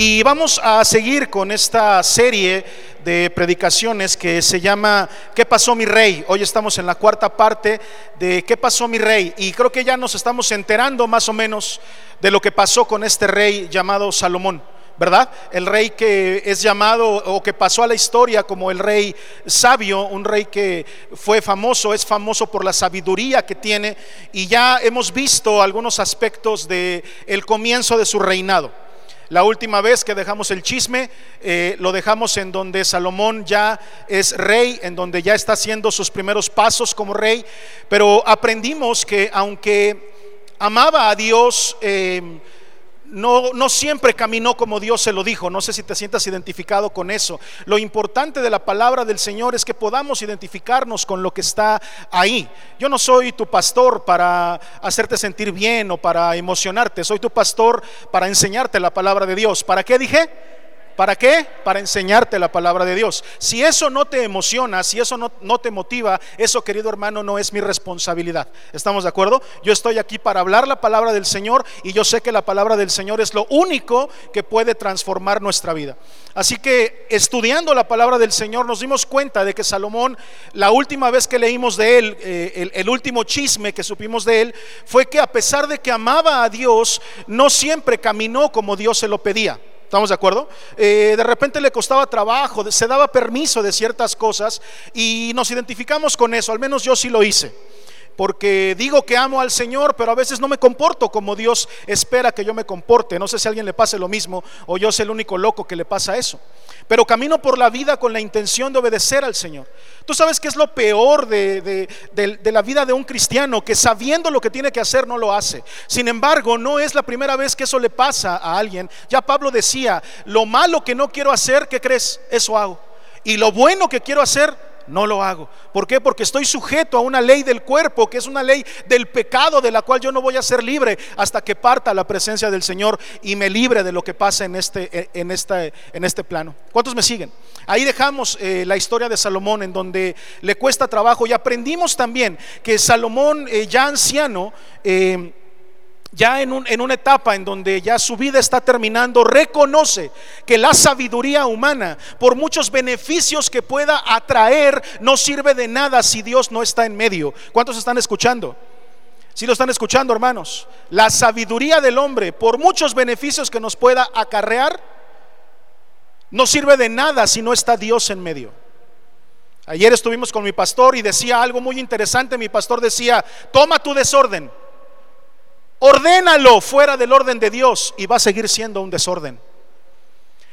Y vamos a seguir con esta serie de predicaciones que se llama ¿Qué pasó mi rey? Hoy estamos en la cuarta parte de ¿Qué pasó mi rey? Y creo que ya nos estamos enterando más o menos de lo que pasó con este rey llamado Salomón. ¿verdad? El rey que es llamado o que pasó a la historia como el rey sabio, un rey que fue famoso, es famoso por la sabiduría que tiene y ya hemos visto algunos aspectos de el comienzo de su reinado. La última vez que dejamos el chisme, eh, lo dejamos en donde Salomón ya es rey, en donde ya está haciendo sus primeros pasos como rey, pero aprendimos que aunque amaba a Dios, eh, no, no, siempre caminó como Dios se lo dijo. No sé si te sientas identificado con eso. Lo importante de la palabra del Señor es que podamos identificarnos con lo que está ahí. Yo no soy tu pastor para hacerte sentir bien o para emocionarte. Soy tu pastor para enseñarte la palabra de Dios. ¿Para qué dije? ¿Para qué? Para enseñarte la palabra de Dios. Si eso no te emociona, si eso no, te motiva, eso querido hermano no es mi responsabilidad. ¿Estamos de acuerdo? Yo estoy aquí para hablar la palabra del Señor y yo sé que la palabra del Señor es lo único que puede transformar nuestra vida. Así que estudiando la palabra del Señor nos dimos cuenta de que Salomón, la última vez que leímos de él, eh, el, el último chisme que supimos de él, fue que a pesar de que amaba a Dios, no siempre caminó como Dios se lo pedía. ¿Estamos de acuerdo? Eh, de repente le costaba trabajo, se daba permiso de ciertas cosas y nos identificamos con eso, al menos yo sí lo hice porque digo que amo al Señor, pero a veces no me comporto como Dios espera que yo me comporte. No sé si a alguien le pase lo mismo o yo soy el único loco que le pasa eso. Pero camino por la vida con la intención de obedecer al Señor. Tú sabes que es lo peor de, de, de, de, la vida de un cristiano, que sabiendo lo que tiene que hacer no lo hace. Sin embargo, no es la primera vez que eso le pasa a alguien. Ya Pablo decía, lo malo que no quiero hacer, ¿qué crees? Eso hago. Y lo bueno que quiero hacer, no lo hago. ¿Por qué? Porque estoy sujeto a una ley del cuerpo, que es una ley del pecado, de la cual yo no voy a ser libre hasta que parta la presencia del Señor y me libre de lo que pasa en este, en este, en este plano. ¿Cuántos me siguen? Ahí dejamos eh, la historia de Salomón en donde le cuesta trabajo y aprendimos también que Salomón, eh, ya anciano, eh, ya en, un, en, una etapa en donde ya su vida está terminando, reconoce que la sabiduría humana, por muchos beneficios que pueda atraer, no sirve de nada si Dios no está en medio. ¿Cuántos están escuchando? Si lo están escuchando, hermanos, la sabiduría del hombre, por muchos beneficios que nos pueda acarrear, no sirve de nada si no está Dios en medio. Ayer estuvimos con mi pastor y decía algo muy interesante. Mi pastor decía, toma tu desorden Ordénalo fuera del orden de Dios y va a seguir siendo un desorden.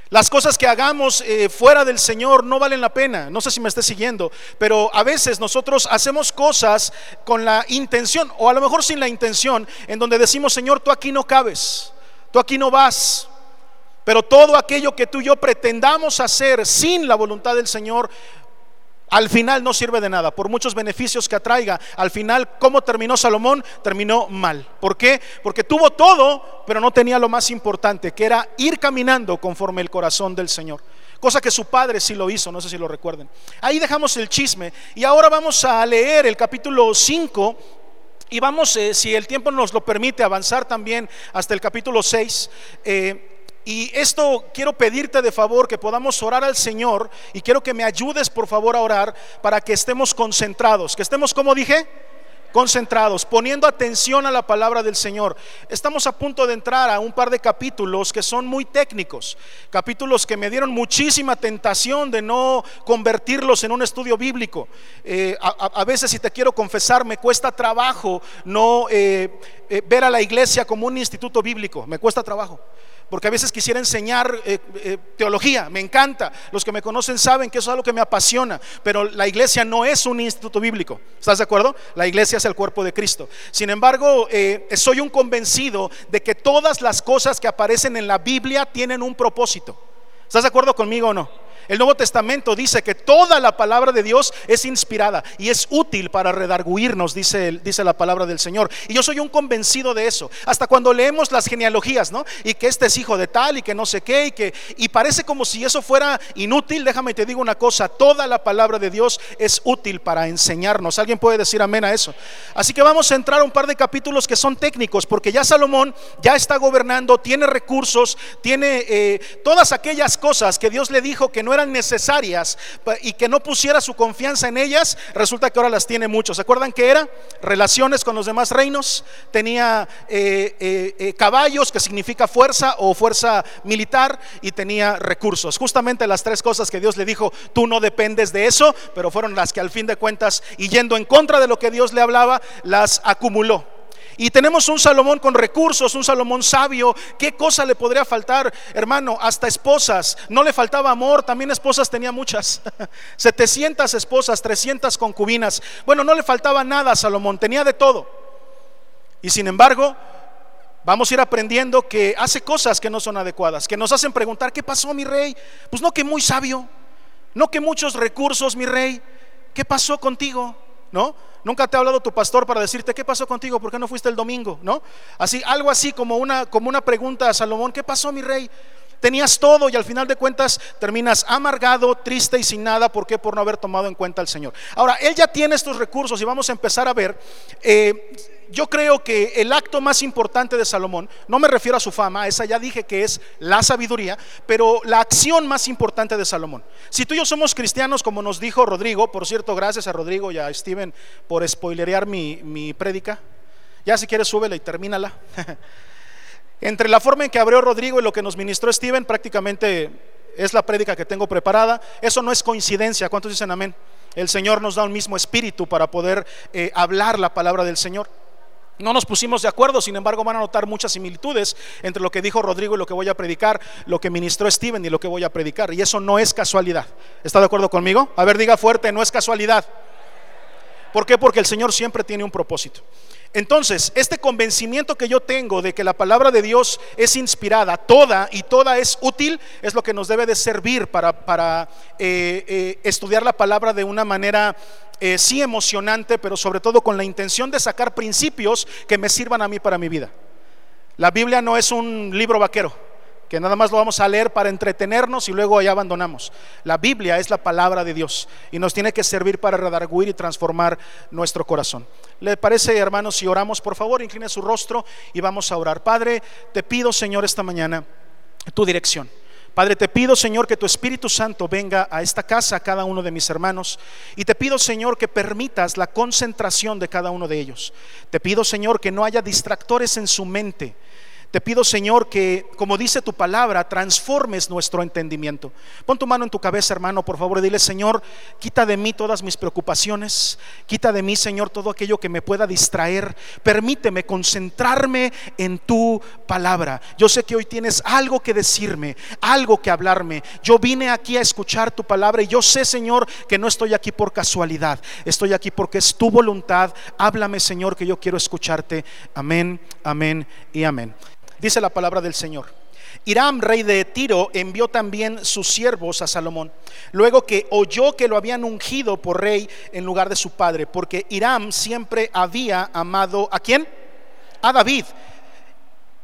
Las cosas que hagamos eh, fuera del Señor no valen la pena. No sé si me esté siguiendo, pero a veces nosotros hacemos cosas con la intención, o a lo mejor sin la intención, en donde decimos, Señor, tú aquí no cabes, tú aquí no vas. Pero todo aquello que tú y yo pretendamos hacer sin la voluntad del Señor, al final no sirve de nada, por muchos beneficios que atraiga. Al final, ¿cómo terminó Salomón? Terminó mal. ¿Por qué? Porque tuvo todo, pero no tenía lo más importante, que era ir caminando conforme el corazón del Señor. Cosa que su padre sí lo hizo, no sé si lo recuerden. Ahí dejamos el chisme y ahora vamos a leer el capítulo 5 y vamos, eh, si el tiempo nos lo permite, avanzar también hasta el capítulo 6. Eh, y esto quiero pedirte de favor que podamos orar al Señor y quiero que me ayudes por favor a orar para que estemos concentrados, que estemos como dije, concentrados, poniendo atención a la palabra del Señor. Estamos a punto de entrar a un par de capítulos que son muy técnicos, capítulos que me dieron muchísima tentación de no convertirlos en un estudio bíblico. Eh, a, veces, si te quiero confesar, me cuesta trabajo no eh, eh, ver a la iglesia como un instituto bíblico, me cuesta trabajo porque a veces quisiera enseñar eh, eh, teología, me encanta. Los que me conocen saben que eso es algo que me apasiona, pero la iglesia no es un instituto bíblico. ¿Estás de acuerdo? La iglesia es el cuerpo de Cristo. Sin embargo, eh, soy un convencido de que todas las cosas que aparecen en la Biblia tienen un propósito. ¿Estás de acuerdo conmigo o no? El Nuevo Testamento dice que toda la palabra de Dios es inspirada y es útil para redarguirnos, dice, la palabra del Señor. Y yo soy un convencido de eso. Hasta cuando leemos las genealogías, ¿no? Y que este es hijo de tal y que no sé qué y que y parece como si eso fuera inútil. Déjame te digo una cosa, toda la palabra de Dios es útil para enseñarnos. ¿Alguien puede decir amén a eso? Así que vamos a entrar a un par de capítulos que son técnicos, porque ya Salomón ya está gobernando, tiene recursos, tiene eh, todas aquellas cosas que Dios le dijo que no eran necesarias y que no pusiera su confianza en ellas, resulta que ahora las tiene mucho. ¿Se acuerdan que era? Relaciones con los demás reinos, tenía eh, eh, eh, caballos, que significa fuerza o fuerza militar, y tenía recursos. Justamente las tres cosas que Dios le dijo, tú no dependes de eso, pero fueron las que al fin de cuentas, y yendo en contra de lo que Dios le hablaba, las acumuló. Y tenemos un Salomón con recursos, un Salomón sabio. ¿Qué cosa le podría faltar, hermano? Hasta esposas. No le faltaba amor, también esposas tenía muchas. 700 esposas, 300 concubinas. Bueno, no le faltaba nada a Salomón, tenía de todo. Y sin embargo, vamos a ir aprendiendo que hace cosas que no son adecuadas, que nos hacen preguntar, ¿qué pasó, mi rey? Pues no que muy sabio, no que muchos recursos, mi rey. ¿Qué pasó contigo? ¿No? Nunca te ha hablado tu pastor para decirte qué pasó contigo, por qué no fuiste el domingo, ¿no? Así, algo así como una, como una pregunta a Salomón, ¿qué pasó, mi rey? Tenías todo y al final de cuentas terminas amargado, triste y sin nada. ¿Por qué? Por no haber tomado en cuenta al Señor. Ahora, Él ya tiene estos recursos y vamos a empezar a ver. Eh, yo creo que el acto más importante de Salomón, no me refiero a su fama, esa ya dije que es la sabiduría, pero la acción más importante de Salomón. Si tú y yo somos cristianos, como nos dijo Rodrigo, por cierto, gracias a Rodrigo y a Steven por spoilerear mi, mi prédica. Ya si quieres, súbela y termínala. Entre la forma en que abrió Rodrigo y lo que nos ministró Steven, prácticamente es la prédica que tengo preparada. Eso no es coincidencia. ¿Cuántos dicen amén? El Señor nos da un mismo espíritu para poder eh, hablar la palabra del Señor. No nos pusimos de acuerdo, sin embargo van a notar muchas similitudes entre lo que dijo Rodrigo y lo que voy a predicar, lo que ministró Steven y lo que voy a predicar. Y eso no es casualidad. ¿Está de acuerdo conmigo? A ver, diga fuerte, no es casualidad. ¿Por qué? Porque el Señor siempre tiene un propósito. Entonces, este convencimiento que yo tengo de que la palabra de Dios es inspirada, toda y toda es útil, es lo que nos debe de servir para, eh, eh, estudiar la palabra de una manera eh, sí emocionante, pero sobre todo con la intención de sacar principios que me sirvan a mí para mi vida. La Biblia no es un libro vaquero que nada más lo vamos a leer para entretenernos y luego ahí abandonamos. La Biblia es la palabra de Dios y nos tiene que servir para redarguir y transformar nuestro corazón. ¿Le parece, hermanos, si oramos? Por favor, incline su rostro y vamos a orar. Padre, te pido, Señor, esta mañana tu dirección. Padre, te pido, Señor, que tu Espíritu Santo venga a esta casa, a cada uno de mis hermanos. Y te pido, Señor, que permitas la concentración de cada uno de ellos. Te pido, Señor, que no haya distractores en su mente te pido, Señor, que, como dice tu palabra, transformes nuestro entendimiento. Pon tu mano en tu cabeza, hermano, por favor, y dile, Señor, quita de mí todas mis preocupaciones, quita de mí, Señor, todo aquello que me pueda distraer. Permíteme concentrarme en tu palabra. Yo sé que hoy tienes algo que decirme, algo que hablarme. Yo vine aquí a escuchar tu palabra y yo sé, Señor, que no estoy aquí por casualidad. Estoy aquí porque es tu voluntad. Háblame, Señor, que yo quiero escucharte. Amén, amén y amén. Dice la palabra del Señor. Hiram, rey de Tiro, envió también sus siervos a Salomón, luego que oyó que lo habían ungido por rey en lugar de su padre, porque Hiram siempre había amado a quién? A David.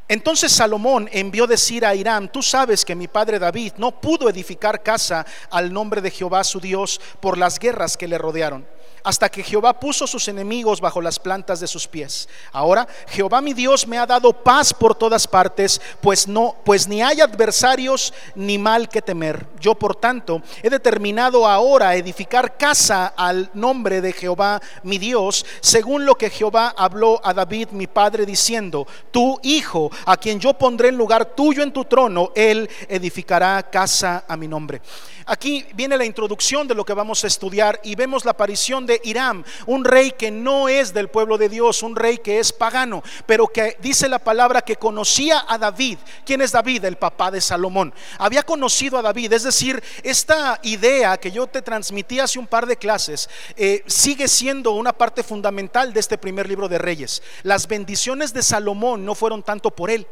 Entonces Salomón envió decir a Hiram, tú sabes que mi padre David no pudo edificar casa al nombre de Jehová su Dios por las guerras que le rodearon hasta que Jehová puso sus enemigos bajo las plantas de sus pies. Ahora Jehová mi Dios me ha dado paz por todas partes, pues no pues ni hay adversarios ni mal que temer. Yo por tanto he determinado ahora edificar casa al nombre de Jehová mi Dios, según lo que Jehová habló a David mi padre diciendo, tu hijo, a quien yo pondré en lugar tuyo en tu trono, él edificará casa a mi nombre. Aquí viene la introducción de lo que vamos a estudiar y vemos la aparición de Hiram, un rey que no es del pueblo de Dios, un rey que es pagano, pero que dice la palabra que conocía a David. ¿Quién es David? El papá de Salomón. Había conocido a David, es decir, esta idea que yo te transmití hace un par de clases eh, sigue siendo una parte fundamental de este primer libro de Reyes. Las bendiciones de Salomón no fueron tanto por él,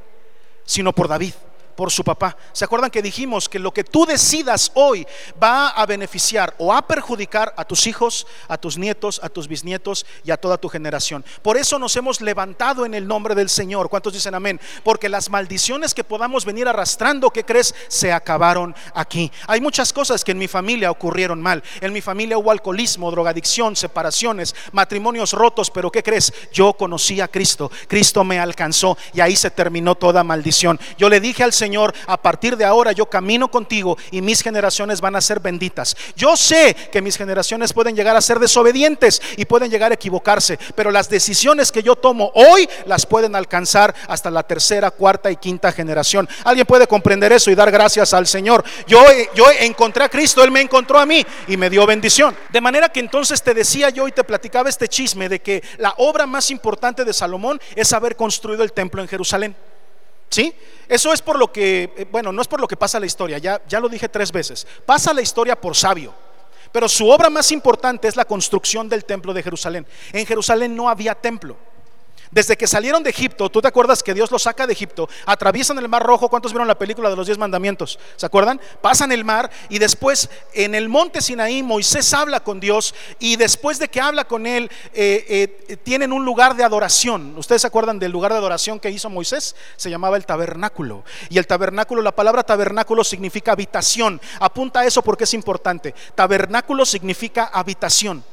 sino por David por su papá. ¿Se acuerdan que dijimos que lo que tú decidas hoy va a beneficiar o a perjudicar a tus hijos, a tus nietos, a tus bisnietos y a toda tu generación? Por eso nos hemos levantado en el nombre del Señor. ¿Cuántos dicen amén? Porque las maldiciones que podamos venir arrastrando, ¿qué crees? Se acabaron aquí. Hay muchas cosas que en mi familia ocurrieron mal. En mi familia hubo alcoholismo, drogadicción, separaciones, matrimonios rotos, pero ¿qué crees? Yo conocí a Cristo. Cristo me alcanzó y ahí se terminó toda maldición. Yo le dije al Señor, a partir de ahora yo camino contigo y mis generaciones van a ser benditas. Yo sé que mis generaciones pueden llegar a ser desobedientes y pueden llegar a equivocarse, pero las decisiones que yo tomo hoy las pueden alcanzar hasta la tercera, cuarta y quinta generación. ¿Alguien puede comprender eso y dar gracias al Señor? Yo, yo encontré a Cristo, Él me encontró a mí y me dio bendición. De manera que entonces te decía yo y te platicaba este chisme de que la obra más importante de Salomón es haber construido el templo en Jerusalén. ¿Sí? Eso es por lo que, eh, bueno, no es por lo que pasa la historia, ya, ya lo dije tres veces. Pasa la historia por sabio. Pero su obra más importante es la construcción del templo de Jerusalén. En Jerusalén no había templo. Desde que salieron de Egipto, tú te acuerdas que Dios los saca de Egipto, atraviesan el mar rojo, ¿cuántos vieron la película de los diez mandamientos? ¿Se acuerdan? Pasan el mar y después en el monte Sinaí Moisés habla con Dios y después de que habla con él eh, eh, tienen un lugar de adoración. ¿Ustedes se acuerdan del lugar de adoración que hizo Moisés? Se llamaba el tabernáculo. Y el tabernáculo, la palabra tabernáculo significa habitación. Apunta a eso porque es importante. Tabernáculo significa habitación.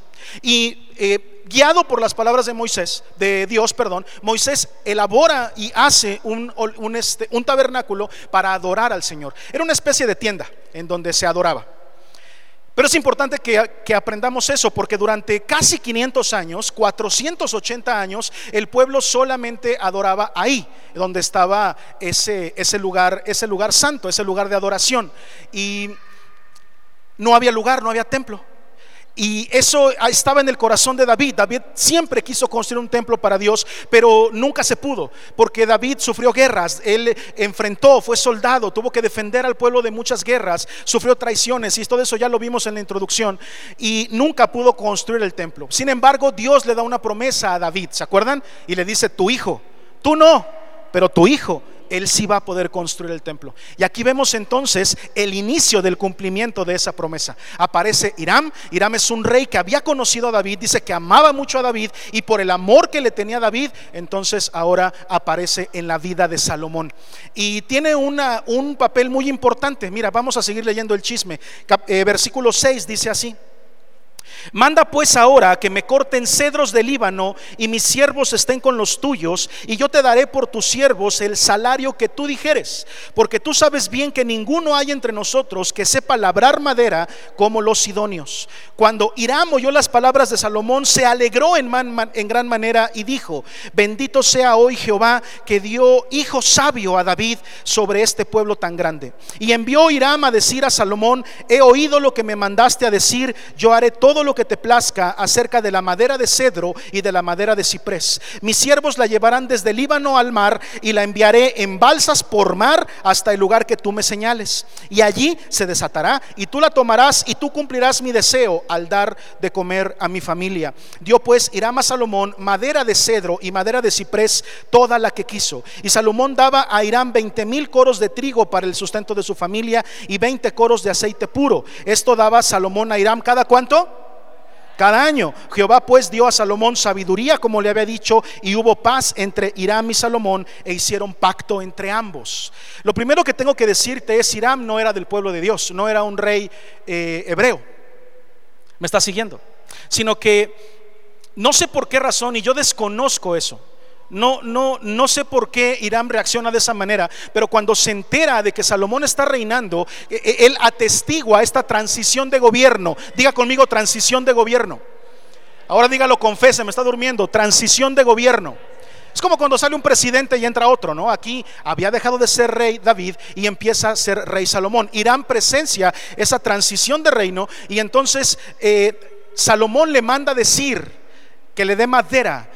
Y eh, guiado por las palabras de Moisés, de Dios, perdón, Moisés elabora y hace un, este, un tabernáculo para adorar al Señor. Era una especie de tienda en donde se adoraba. Pero es importante que, que, aprendamos eso, porque durante casi 500 años, 480 años, el pueblo solamente adoraba ahí, donde estaba ese, ese, lugar, ese lugar santo, ese lugar de adoración. Y no había lugar, no había templo. Y eso estaba en el corazón de David. David siempre quiso construir un templo para Dios, pero nunca se pudo, porque David sufrió guerras, él enfrentó, fue soldado, tuvo que defender al pueblo de muchas guerras, sufrió traiciones y todo eso ya lo vimos en la introducción, y nunca pudo construir el templo. Sin embargo, Dios le da una promesa a David, ¿se acuerdan? Y le dice, tu hijo, tú no, pero tu hijo él sí va a poder construir el templo. Y aquí vemos entonces el inicio del cumplimiento de esa promesa. Aparece Hiram. Hiram es un rey que había conocido a David, dice que amaba mucho a David y por el amor que le tenía David, entonces ahora aparece en la vida de Salomón. Y tiene un papel muy importante. Mira, vamos a seguir leyendo el chisme. Eh, versículo 6 dice así. Manda pues ahora que me corten cedros del Líbano y mis siervos estén con los tuyos, y yo te daré por tus siervos el salario que tú dijeres, porque tú sabes bien que ninguno hay entre nosotros que sepa labrar madera como los sidonios. Cuando Hiram oyó las palabras de Salomón, se alegró en, gran manera y dijo, bendito sea hoy Jehová que dio hijo sabio a David sobre este pueblo tan grande. Y envió Hiram a decir a Salomón, he oído lo que me mandaste a decir, yo haré todo lo que te plazca acerca de la madera de cedro y de la madera de ciprés. Mis siervos la llevarán desde Líbano al mar y la enviaré en balsas por mar hasta el lugar que tú me señales. Y allí se desatará y tú la tomarás y tú cumplirás mi deseo al dar de comer a mi familia. Dio pues Hiram a Salomón madera de cedro y madera de ciprés, toda la que quiso. Y Salomón daba a Hiram veinte mil coros de trigo para el sustento de su familia y veinte coros de aceite puro. Esto daba Salomón a Hiram cada cuánto? Cada año. Jehová pues dio a Salomón sabiduría como le había dicho y hubo paz entre Hiram y Salomón e hicieron pacto entre ambos. Lo primero que tengo que decirte es Hiram no era del pueblo de Dios, no era un rey eh, hebreo. ¿Me está siguiendo? Sino que no sé por qué razón y yo desconozco eso. No, no, no sé por qué Irán reacciona de esa manera, pero cuando se entera de que Salomón está reinando, e, e, él atestigua esta transición de gobierno. Diga conmigo transición de gobierno. Ahora dígalo, confese, me está durmiendo. Transición de gobierno. Es como cuando sale un presidente y entra otro, ¿no? Aquí había dejado de ser rey David y empieza a ser rey Salomón. Irán presencia esa transición de reino y entonces eh, Salomón le manda decir que le dé madera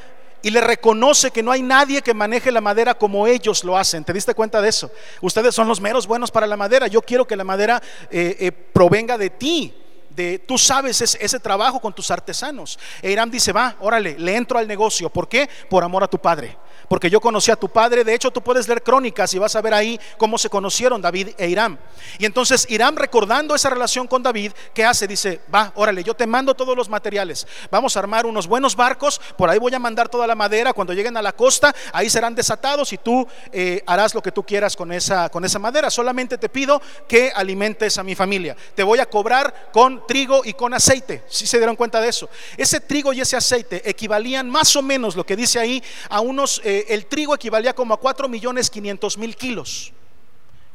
y le reconoce que no hay nadie que maneje la madera como ellos lo hacen. ¿Te diste cuenta de eso? Ustedes son los meros buenos para la madera. Yo quiero que la madera eh, eh, provenga de ti. De, tú sabes ese, trabajo con tus artesanos. E Irán dice, va, órale, le entro al negocio. ¿Por qué? Por amor a tu padre. Porque yo conocí a tu padre. De hecho, tú puedes leer crónicas y vas a ver ahí cómo se conocieron David e Irán. Y entonces Irán, recordando esa relación con David, ¿qué hace? Dice, va, órale, yo te mando todos los materiales. Vamos a armar unos buenos barcos, por ahí voy a mandar toda la madera. Cuando lleguen a la costa, ahí serán desatados y tú eh, harás lo que tú quieras con esa, con esa madera. Solamente te pido que alimentes a mi familia. Te voy a cobrar con trigo y con aceite. Si se dieron cuenta de eso. Ese trigo y ese aceite equivalían más o menos, lo que dice ahí, a unos... Eh, el trigo equivalía como a 4 millones 500 mil kilos.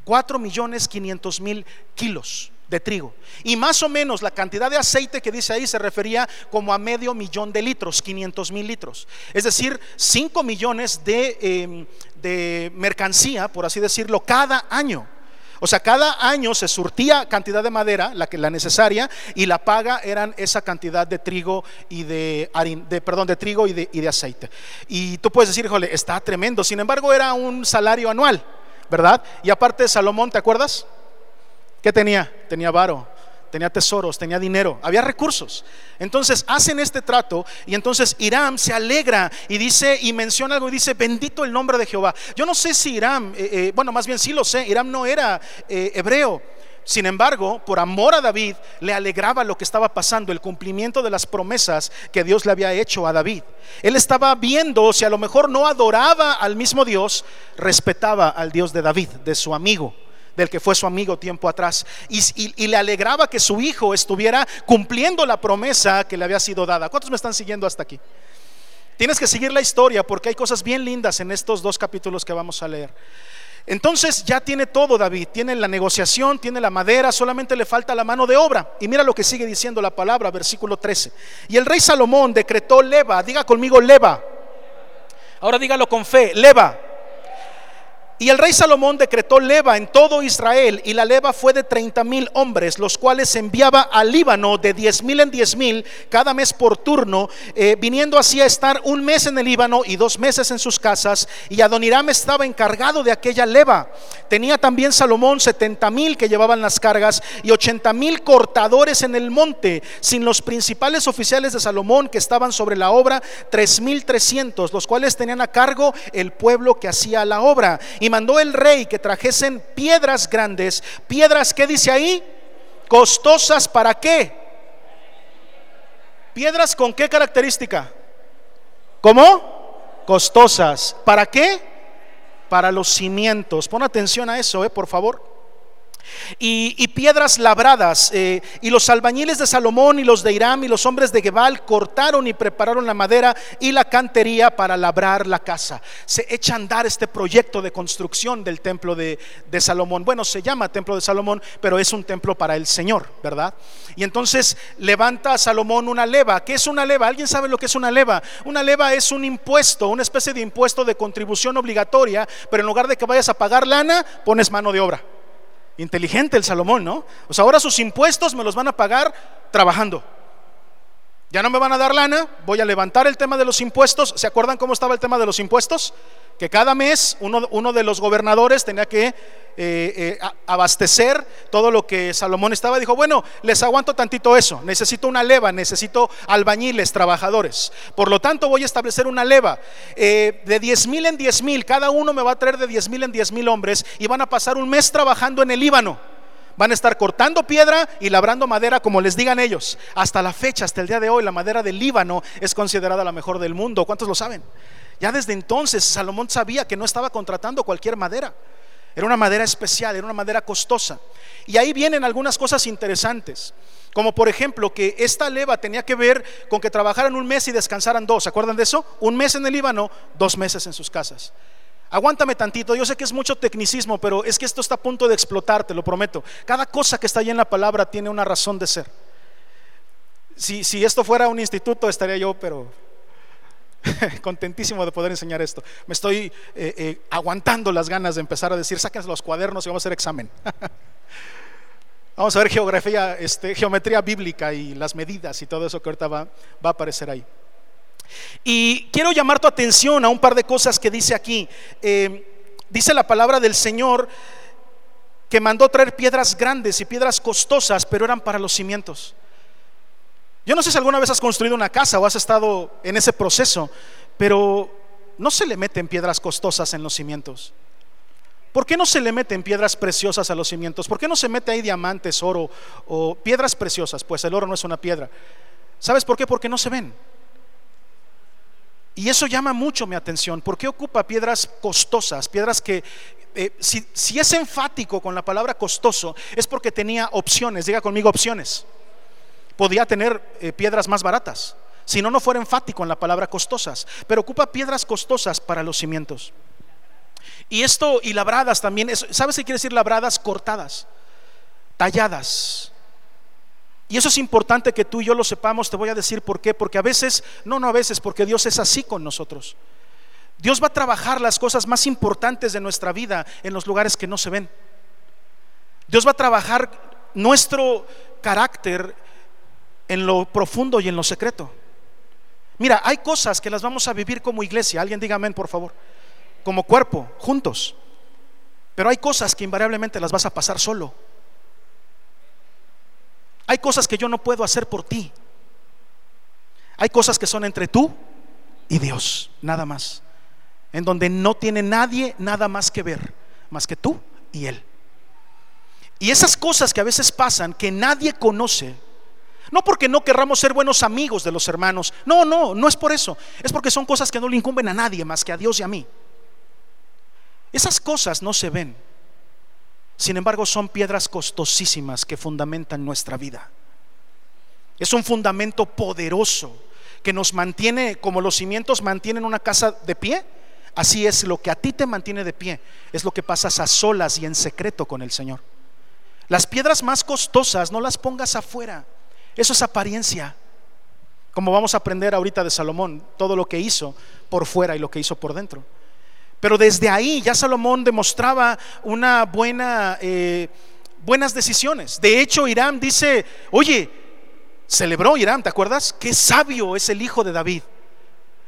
4 millones 500 mil kilos de trigo. Y más o menos la cantidad de aceite que dice ahí se refería como a medio millón de litros, 500 mil litros. Es decir, 5 millones de, em, de mercancía, por así decirlo, cada año. O sea, cada año se surtía cantidad de madera, la que la necesaria, y la paga eran esa cantidad de trigo y de, perdón, de trigo y de, y de aceite. Y tú puedes decir, híjole, está tremendo. Sin embargo, era un salario anual, ¿verdad? Y aparte Salomón, ¿te acuerdas? ¿Qué tenía? Tenía varo tenía tesoros, tenía dinero, había recursos. Entonces hacen este trato y entonces Irán se alegra y dice y menciona algo y dice, bendito el nombre de Jehová. Yo no sé si Irán, eh, eh, bueno, más bien sí lo sé, Irán no era eh, hebreo. Sin embargo, por amor a David, le alegraba lo que estaba pasando, el cumplimiento de las promesas que Dios le había hecho a David. Él estaba viendo si a lo mejor no adoraba al mismo Dios, respetaba al Dios de David, de su amigo del que fue su amigo tiempo atrás. Y, le alegraba que su hijo estuviera cumpliendo la promesa que le había sido dada. ¿Cuántos me están siguiendo hasta aquí? Tienes que seguir la historia porque hay cosas bien lindas en estos dos capítulos que vamos a leer. Entonces ya tiene todo David, tiene la negociación, tiene la madera, solamente le falta la mano de obra. Y mira lo que sigue diciendo la palabra, versículo 13. Y el rey Salomón decretó leva, diga conmigo leva. Ahora dígalo con fe, leva y el rey Salomón decretó leva en todo Israel y la leva fue de 30 mil hombres, los cuales enviaba al Líbano de 10 mil en 10 mil cada mes por turno, eh, viniendo así a estar un mes en el Líbano y dos meses en sus casas. Y Adoniram estaba encargado de aquella leva. Tenía también Salomón 70 mil que llevaban las cargas y 80 mil cortadores en el monte, sin los principales oficiales de Salomón que estaban sobre la obra, 3 mil 300, los cuales tenían a cargo el pueblo que hacía la obra mandó el rey que trajesen piedras grandes, piedras que dice ahí, costosas para qué? Piedras con qué característica? ¿Cómo? Costosas. ¿Para qué? Para los cimientos. Pon atención a eso, eh, por favor y, piedras labradas. Eh, y los albañiles de Salomón y los de Irán y los hombres de Gebal cortaron y prepararon la madera y la cantería para labrar la casa. Se echa a andar este proyecto de construcción del templo de, de Salomón. Bueno, se llama templo de Salomón, pero es un templo para el Señor, ¿verdad? Y entonces levanta a Salomón una leva. ¿Qué es una leva? ¿Alguien sabe lo que es una leva? Una leva es un impuesto, una especie de impuesto de contribución obligatoria, pero en lugar de que vayas a pagar lana, pones mano de obra. Inteligente el Salomón, ¿no? O sea, ahora sus impuestos me los van a pagar trabajando. Ya no me van a dar lana, voy a levantar el tema de los impuestos. ¿Se acuerdan cómo estaba el tema de los impuestos? Que cada mes uno, uno de los gobernadores tenía que eh, eh, abastecer todo lo que Salomón estaba. Dijo, bueno, les aguanto tantito eso. Necesito una leva, necesito albañiles, trabajadores. Por lo tanto, voy a establecer una leva eh, de 10 mil en 10 mil. Cada uno me va a traer de 10 mil en 10 mil hombres y van a pasar un mes trabajando en el Líbano. Van a estar cortando piedra y labrando madera como les digan ellos. Hasta la fecha, hasta el día de hoy, la madera del Líbano es considerada la mejor del mundo. ¿Cuántos lo saben? Ya desde entonces Salomón sabía que no estaba contratando cualquier madera. Era una madera especial, era una madera costosa. Y ahí vienen algunas cosas interesantes. Como por ejemplo que esta leva tenía que ver con que trabajaran un mes y descansaran dos. ¿Se acuerdan de eso? Un mes en el Líbano, dos meses en sus casas. Aguántame tantito, yo sé que es mucho tecnicismo, pero es que esto está a punto de explotar, te lo prometo. Cada cosa que está ahí en la palabra tiene una razón de ser. Si, si esto fuera un instituto, estaría yo, pero contentísimo de poder enseñar esto. Me estoy eh, eh, aguantando las ganas de empezar a decir, saquen los cuadernos y vamos a hacer examen. vamos a ver geografía, este, geometría bíblica y las medidas y todo eso que ahorita va, va a aparecer ahí. Y quiero llamar tu atención a un par de cosas que dice aquí. Eh, dice la palabra del Señor que mandó traer piedras grandes y piedras costosas, pero eran para los cimientos. Yo no sé si alguna vez has construido una casa o has estado en ese proceso, pero no se le meten piedras costosas en los cimientos? ¿Por qué no se le meten piedras preciosas a los cimientos? ¿Por qué no se mete ahí diamantes, oro o piedras preciosas? Pues el oro no es una piedra. ¿Sabes por qué? Porque no se ven. Y eso llama mucho mi atención. ¿Por qué ocupa piedras costosas? Piedras que, eh, si, es enfático con la palabra costoso, es porque tenía opciones. Diga conmigo opciones. Podía tener eh, piedras más baratas. Si no, no fuera enfático en la palabra costosas. Pero ocupa piedras costosas para los cimientos. Y esto, y labradas también. ¿Sabes qué quiere decir labradas? Cortadas, talladas y eso es importante que tú y yo lo sepamos, te voy a decir por qué, porque a veces, no, no a veces, porque Dios es así con nosotros. Dios va a trabajar las cosas más importantes de nuestra vida en los lugares que no se ven. Dios va a trabajar nuestro carácter en lo profundo y en lo secreto. Mira, hay cosas que las vamos a vivir como iglesia, alguien diga amén, por favor, como cuerpo, juntos. Pero hay cosas que invariablemente las vas a pasar solo. Hay cosas que yo no puedo hacer por ti. Hay cosas que son entre tú y Dios, nada más. En donde no tiene nadie nada más que ver, más que tú y Él. Y esas cosas que a veces pasan, que nadie conoce, no porque no querramos ser buenos amigos de los hermanos, no, no, no es por eso, es porque son cosas que no le incumben a nadie más que a Dios y a mí. Esas cosas no se ven, sin embargo, son piedras costosísimas que fundamentan nuestra vida. Es un fundamento poderoso que nos mantiene, como los cimientos mantienen una casa de pie, así es lo que a ti te mantiene de pie, es lo que pasas a solas y en secreto con el Señor. Las piedras más costosas no las pongas afuera, eso es apariencia. Como vamos a aprender ahorita de Salomón, todo lo que hizo por fuera y lo que hizo por dentro. Pero desde ahí ya Salomón demostraba una buena, eh, buenas decisiones. De hecho, Irán dice, oye, celebró Irán, ¿te acuerdas? Qué sabio es el hijo de David.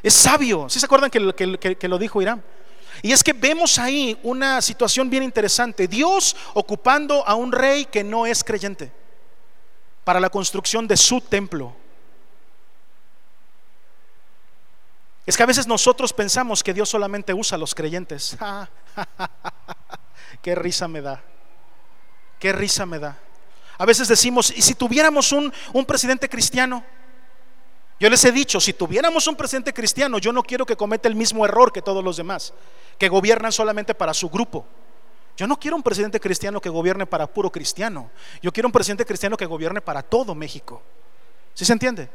Es sabio. ¿Sí se acuerdan que, que lo dijo Irán? Y es que vemos ahí una situación bien interesante. Dios ocupando a un rey que no es creyente para la construcción de su templo. Es que a veces nosotros pensamos que Dios solamente usa a los creyentes. Qué risa me da. Qué risa me da. A veces decimos, ¿y si tuviéramos un, un presidente cristiano? Yo les he dicho, si tuviéramos un presidente cristiano, yo no quiero que cometa el mismo error que todos los demás, que gobiernan solamente para su grupo. Yo no quiero un presidente cristiano que gobierne para puro cristiano. Yo quiero un presidente cristiano que gobierne para todo México. ¿Sí se entiende?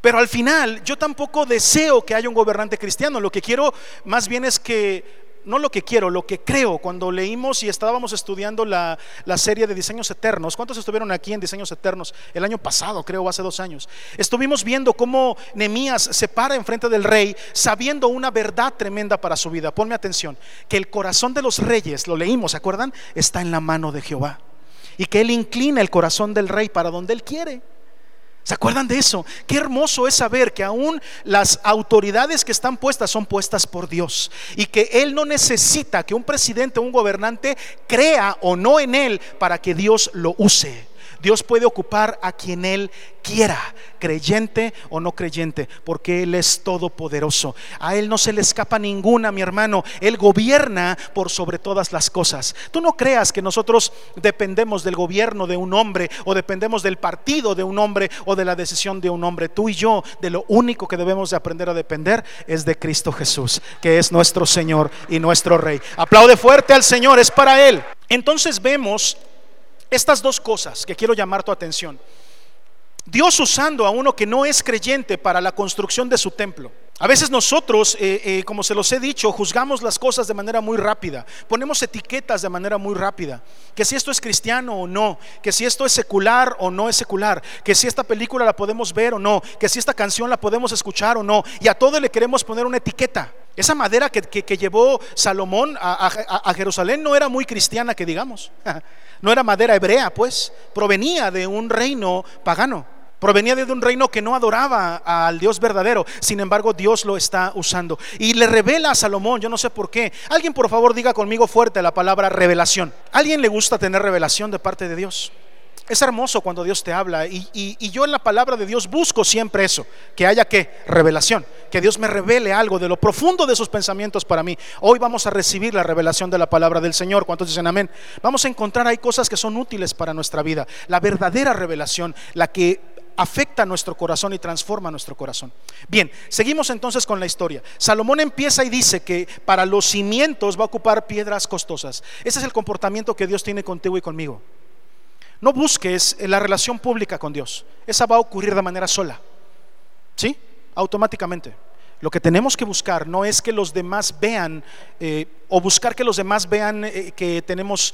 Pero al final yo tampoco deseo que haya un gobernante cristiano. Lo que quiero más bien es que, no lo que quiero, lo que creo, cuando leímos y estábamos estudiando la, serie de diseños eternos, ¿cuántos estuvieron aquí en diseños eternos? El año pasado, creo, hace dos años. Estuvimos viendo cómo Nemías se para enfrente del rey sabiendo una verdad tremenda para su vida. Ponme atención, que el corazón de los reyes, lo leímos, ¿se acuerdan? Está en la mano de Jehová. Y que él inclina el corazón del rey para donde él quiere. ¿Se acuerdan de eso? Qué hermoso es saber que aún las autoridades que están puestas son puestas por Dios y que Él no necesita que un presidente o un gobernante crea o no en Él para que Dios lo use. Dios puede ocupar a quien Él quiera, creyente o no creyente, porque Él es todopoderoso. A Él no se le escapa ninguna, mi hermano. Él gobierna por sobre todas las cosas. Tú no creas que nosotros dependemos del gobierno de un hombre o dependemos del partido de un hombre o de la decisión de un hombre. Tú y yo, de lo único que debemos de aprender a depender es de Cristo Jesús, que es nuestro Señor y nuestro Rey. Aplaude fuerte al Señor, es para Él. Entonces vemos estas dos cosas que quiero llamar tu atención. Dios usando a uno que no es creyente para la construcción de su templo. A veces nosotros, eh, eh, como se los he dicho, juzgamos las cosas de manera muy rápida, ponemos etiquetas de manera muy rápida, que si esto es cristiano o no, que si esto es secular o no es secular, que si esta película la podemos ver o no, que si esta canción la podemos escuchar o no, y a todo le queremos poner una etiqueta. Esa madera que, llevó Salomón a Jerusalén no era muy cristiana, que digamos. No era madera hebrea, pues, provenía de un reino pagano. Provenía de un reino que no adoraba al Dios verdadero. Sin embargo, Dios lo está usando. Y le revela a Salomón, yo no sé por qué. Alguien por favor diga conmigo fuerte la palabra revelación. ¿Alguien le gusta tener revelación de parte de Dios? Es hermoso cuando Dios te habla y, y, yo en la palabra de Dios busco siempre eso, que haya que revelación, que Dios me revele algo de lo profundo de sus pensamientos para mí. Hoy vamos a recibir la revelación de la palabra del Señor. ¿Cuántos dicen amén? Vamos a encontrar ahí cosas que son útiles para nuestra vida. La verdadera revelación, la que afecta nuestro corazón y transforma nuestro corazón. Bien, seguimos entonces con la historia. Salomón empieza y dice que para los cimientos va a ocupar piedras costosas. Ese es el comportamiento que Dios tiene contigo y conmigo. No busques la relación pública con Dios. Esa va a ocurrir de manera sola. ¿Sí? Automáticamente. Lo que tenemos que buscar no es que los demás vean eh, o buscar que los demás vean eh, que tenemos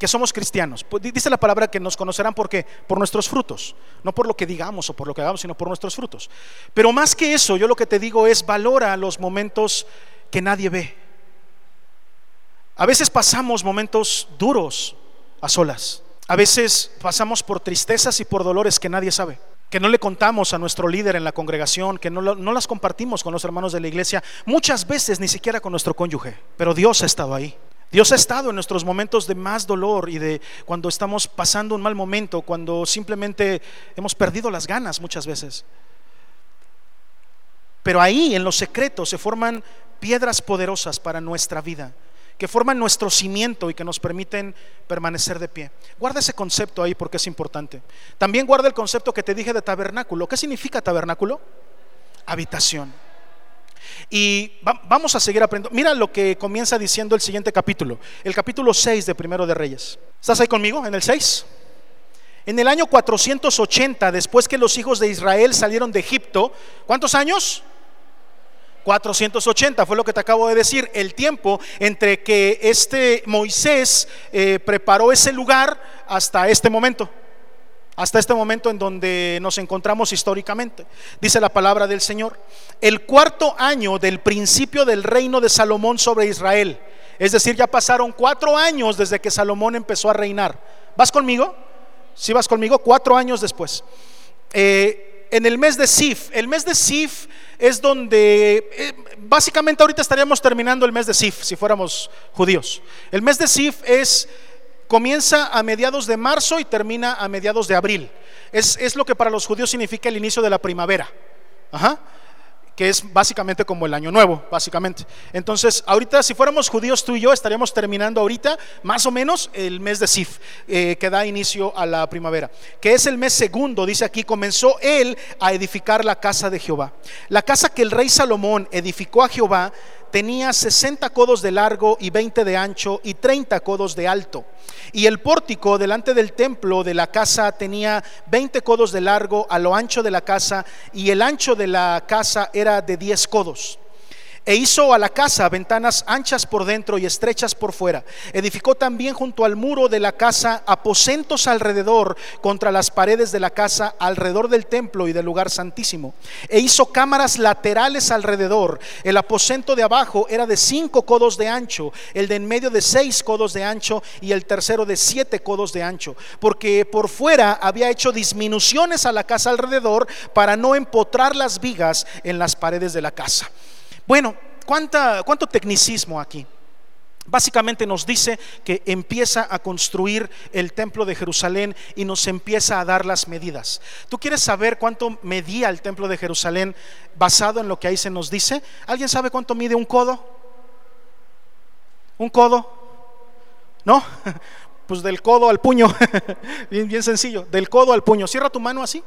que somos cristianos. Pues, dice la palabra que nos conocerán por Por nuestros frutos. No por lo que digamos o por lo que hagamos, sino por nuestros frutos. Pero más que eso, yo lo que te digo es valora los momentos que nadie ve. A veces pasamos momentos duros a solas. A veces pasamos por tristezas y por dolores que nadie sabe que no le contamos a nuestro líder en la congregación, que no, no, las compartimos con los hermanos de la iglesia, muchas veces ni siquiera con nuestro cónyuge, pero Dios ha estado ahí. Dios ha estado en nuestros momentos de más dolor y de cuando estamos pasando un mal momento, cuando simplemente hemos perdido las ganas muchas veces. Pero ahí en los secretos se forman piedras poderosas para nuestra vida, que forman nuestro cimiento y que nos permiten permanecer de pie. Guarda ese concepto ahí porque es importante. También guarda el concepto que te dije de tabernáculo. ¿Qué significa tabernáculo? Habitación. Y vamos a seguir aprendiendo. Mira lo que comienza diciendo el siguiente capítulo, el capítulo 6 de Primero de Reyes. ¿Estás ahí conmigo en el 6? En el año 480, después que los hijos de Israel salieron de Egipto, ¿cuántos años? 480 fue lo que te acabo de decir, el tiempo entre que este Moisés eh, preparó ese lugar hasta este momento hasta este momento en donde nos encontramos históricamente. Dice la palabra del Señor, el cuarto año del principio del reino de Salomón sobre Israel. Es decir, ya pasaron cuatro años desde que Salomón empezó a reinar. ¿Vas conmigo? Si vas conmigo, cuatro años después. Eh, en el mes de Sif, el mes de Sif es donde, eh, básicamente ahorita estaríamos terminando el mes de Sif, si fuéramos judíos. El mes de Sif es comienza a mediados de marzo y termina a mediados de abril. Es, lo que para los judíos significa el inicio de la primavera. que es básicamente como el año nuevo, básicamente. Entonces, ahorita, si fuéramos judíos tú y yo, estaríamos terminando ahorita más o menos el mes de Sif, eh, que da inicio a la primavera, que es el mes segundo, dice aquí, comenzó él a edificar la casa de Jehová. La casa que el rey Salomón edificó a Jehová tenía 60 codos de largo y 20 de ancho y 30 codos de alto. Y el pórtico delante del templo de la casa tenía 20 codos de largo a lo ancho de la casa y el ancho de la casa era de 10 codos. E hizo a la casa ventanas anchas por dentro y estrechas por fuera. Edificó también junto al muro de la casa aposentos alrededor contra las paredes de la casa, alrededor del templo y del lugar santísimo. E hizo cámaras laterales alrededor. El aposento de abajo era de cinco codos de ancho, el de en medio de seis codos de ancho y el tercero de siete codos de ancho. Porque por fuera había hecho disminuciones a la casa alrededor para no empotrar las vigas en las paredes de la casa. Bueno, ¿cuánto tecnicismo aquí? Básicamente nos dice que empieza a construir el templo de Jerusalén y nos empieza a dar las medidas. ¿Tú quieres saber cuánto medía el templo de Jerusalén basado en lo que ahí se nos dice? ¿Alguien sabe cuánto mide un codo? ¿Un codo? ¿No? Pues del codo al puño. bien, bien sencillo. Del codo al puño. Cierra tu mano así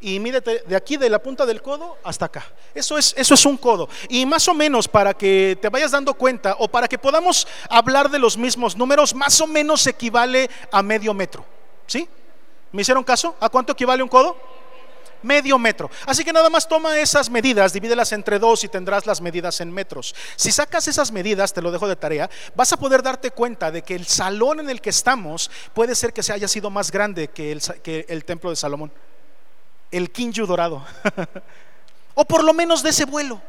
y mídete de aquí de la punta del codo hasta acá. Eso es, eso es un codo. Y más o menos para que te vayas dando cuenta o para que podamos hablar de los mismos números, más o menos equivale a medio metro. ¿Sí? ¿Me hicieron caso? ¿A cuánto equivale un codo? Medio metro. Así que nada más toma esas medidas, divídelas entre dos y tendrás las medidas en metros. Si sacas esas medidas, te lo dejo de tarea, vas a poder darte cuenta de que el salón en el que estamos puede ser que se haya sido más grande que el, que el templo de Salomón el Kinju dorado. o por lo menos de ese vuelo.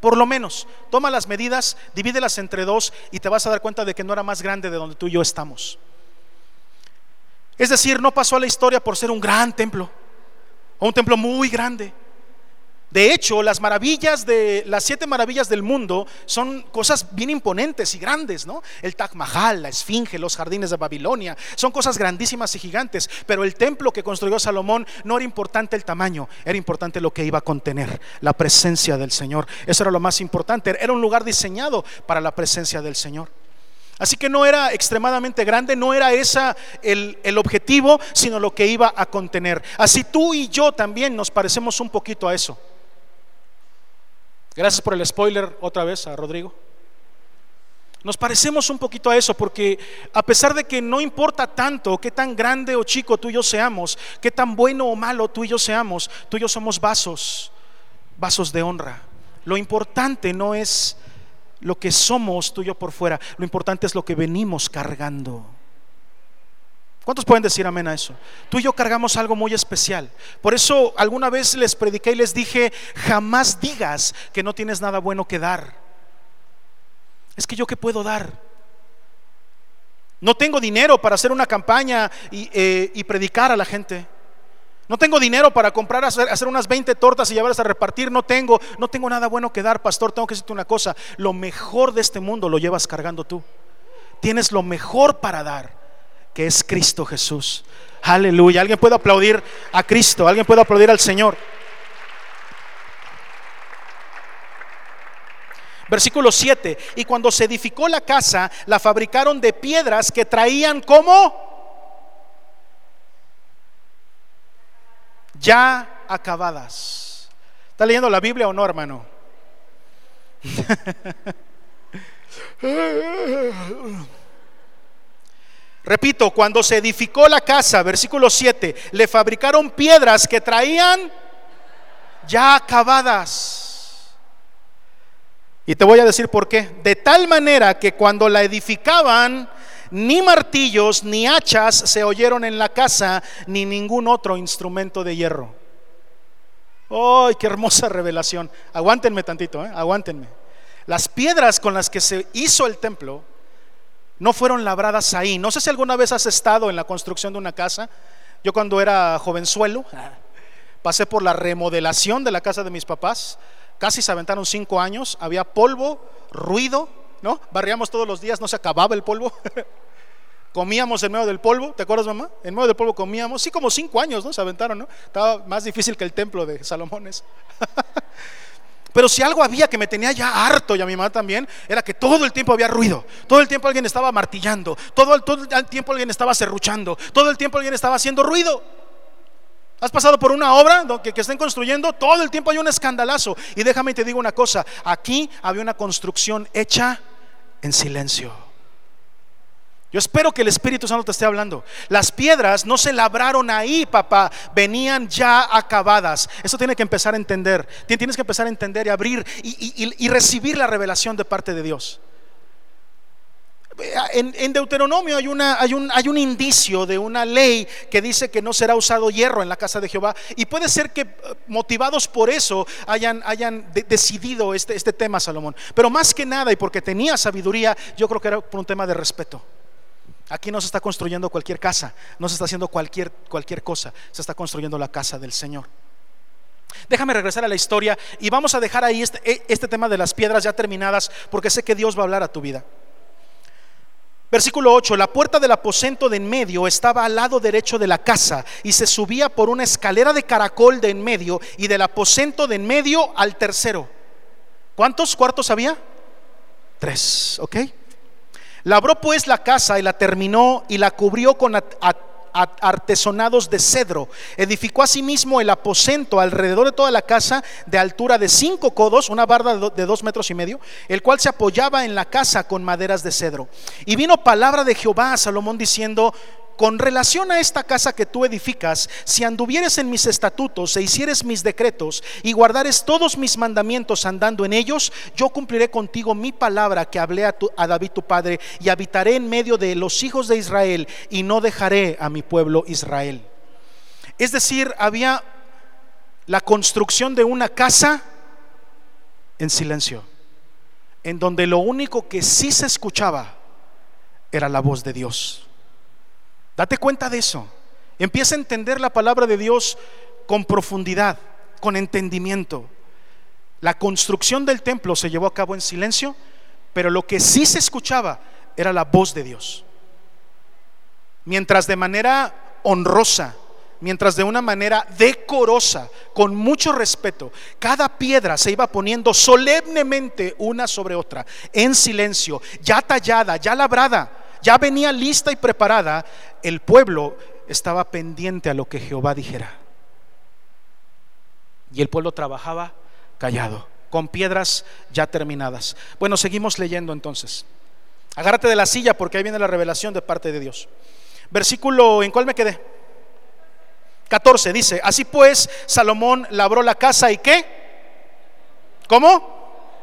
Por lo menos, toma las medidas, divídelas entre dos y te vas a dar cuenta de que no era más grande de donde tú y yo estamos. Es decir, no pasó a la historia por ser un gran templo, o un templo muy grande, De hecho, las maravillas de las siete maravillas del mundo son cosas bien imponentes y grandes, ¿no? El Taj Mahal, la Esfinge, los jardines de Babilonia, son cosas grandísimas y gigantes. Pero el templo que construyó Salomón no era importante el tamaño, era importante lo que iba a contener, la presencia del Señor. Eso era lo más importante. Era un lugar diseñado para la presencia del Señor. Así que no era extremadamente grande, no era esa el, el, objetivo, sino lo que iba a contener. Así tú y yo también nos parecemos un poquito a eso. Gracias por el spoiler otra vez a Rodrigo. Nos parecemos un poquito a eso porque a pesar de que no importa tanto qué tan grande o chico tú y yo seamos, qué tan bueno o malo tú y yo seamos, tú y yo somos vasos, vasos de honra. Lo importante no es lo que somos tú y yo por fuera, lo importante es lo que venimos cargando. ¿Cuántos pueden decir amén a eso? Tú y yo cargamos algo muy especial. Por eso alguna vez les prediqué y les dije, jamás digas que no tienes nada bueno que dar. Es que yo qué puedo dar. No tengo dinero para hacer una campaña y, eh, predicar a la gente. No tengo dinero para comprar, hacer, unas 20 tortas y llevarlas a repartir. No tengo, no tengo nada bueno que dar, pastor. Tengo que decirte una cosa. Lo mejor de este mundo lo llevas cargando tú. Tienes lo mejor para dar que es Cristo Jesús. Aleluya. Alguien puede aplaudir a Cristo, alguien puede aplaudir al Señor. Versículo 7. Y cuando se edificó la casa, la fabricaron de piedras que traían como ya acabadas. ¿Está leyendo la Biblia o no, hermano? Repito, cuando se edificó la casa, versículo 7, le fabricaron piedras que traían ya acabadas. Y te voy a decir por qué. De tal manera que cuando la edificaban, ni martillos ni hachas se oyeron en la casa, ni ningún otro instrumento de hierro. ¡Ay, qué hermosa revelación! Aguántenme tantito, ¿eh? aguántenme. Las piedras con las que se hizo el templo no fueron labradas ahí. No sé si alguna vez has estado en la construcción de una casa. Yo cuando era jovenzuelo pasé por la remodelación de la casa de mis papás. Casi se aventaron cinco años. Había polvo, ruido, ¿no? Barríamos todos los días, no se acababa el polvo. comíamos en medio del polvo, ¿te acuerdas, mamá? En medio del polvo comíamos. Sí, como cinco años, ¿no? Se aventaron, ¿no? Estaba más difícil que el templo de Salomones. Pero si algo había que me tenía ya harto y a mi mamá también, era que todo el tiempo había ruido, todo el tiempo alguien estaba martillando, todo el, todo el tiempo alguien estaba serruchando, todo el tiempo alguien estaba haciendo ruido. ¿Has pasado por una obra que, que estén construyendo? Todo el tiempo hay un escandalazo. Y déjame te digo una cosa, aquí había una construcción hecha en silencio. Yo espero que el Espíritu Santo te esté hablando. Las piedras no se labraron ahí, papá, venían ya acabadas. Eso tiene que empezar a entender. Tienes que empezar a entender y abrir y, recibir la revelación de parte de Dios. En, Deuteronomio hay, un, indicio de una ley que dice que no será usado hierro en la casa de Jehová. Y puede ser que eh, motivados por eso hayan, hayan decidido este, este tema, Salomón. Pero más que nada, y porque tenía sabiduría, yo creo que era por un tema de respeto. Aquí no se está construyendo cualquier casa, no se está haciendo cualquier, cualquier cosa, se está construyendo la casa del Señor. Déjame regresar a la historia y vamos a dejar ahí este, e, este, tema de las piedras ya terminadas porque sé que Dios va a hablar a tu vida. Versículo 8, la puerta del aposento de en medio estaba al lado derecho de la casa y se subía por una escalera de caracol de en medio y del aposento de en medio al tercero. ¿Cuántos cuartos había? Tres, ¿ok? Labró pues la casa y la terminó y la cubrió con artesonados de cedro. Edificó asimismo el aposento alrededor de toda la casa de altura de cinco codos, una barda de dos metros y medio, el cual se apoyaba en la casa con maderas de cedro. Y vino palabra de Jehová a Salomón diciendo, con relación a esta casa que tú edificas, si anduvieres en mis estatutos e hicieres mis decretos y guardares todos mis mandamientos andando en ellos, yo cumpliré contigo mi palabra que hablé a, a David tu padre y habitaré en medio de los hijos de Israel y no dejaré a mi pueblo Israel. Es decir, había la construcción de una casa en silencio, en donde lo único que sí se escuchaba era la voz de Dios. Date cuenta de eso. Empieza a entender la palabra de Dios con profundidad, con entendimiento. La construcción del templo se llevó a cabo en silencio, pero lo que sí se escuchaba era la voz de Dios. Mientras de manera honrosa, mientras de una manera decorosa, con mucho respeto, cada piedra se iba poniendo solemnemente una sobre otra, en silencio, ya tallada, ya labrada, ya venía lista y preparada, el pueblo estaba pendiente a lo que Jehová dijera. Y el pueblo trabajaba callado, con piedras ya terminadas. Bueno, seguimos leyendo entonces. Agárrate de la silla porque ahí viene la revelación de parte de Dios. Versículo, ¿en cuál me quedé? 14 dice, así pues Salomón labró la casa y qué? ¿Cómo?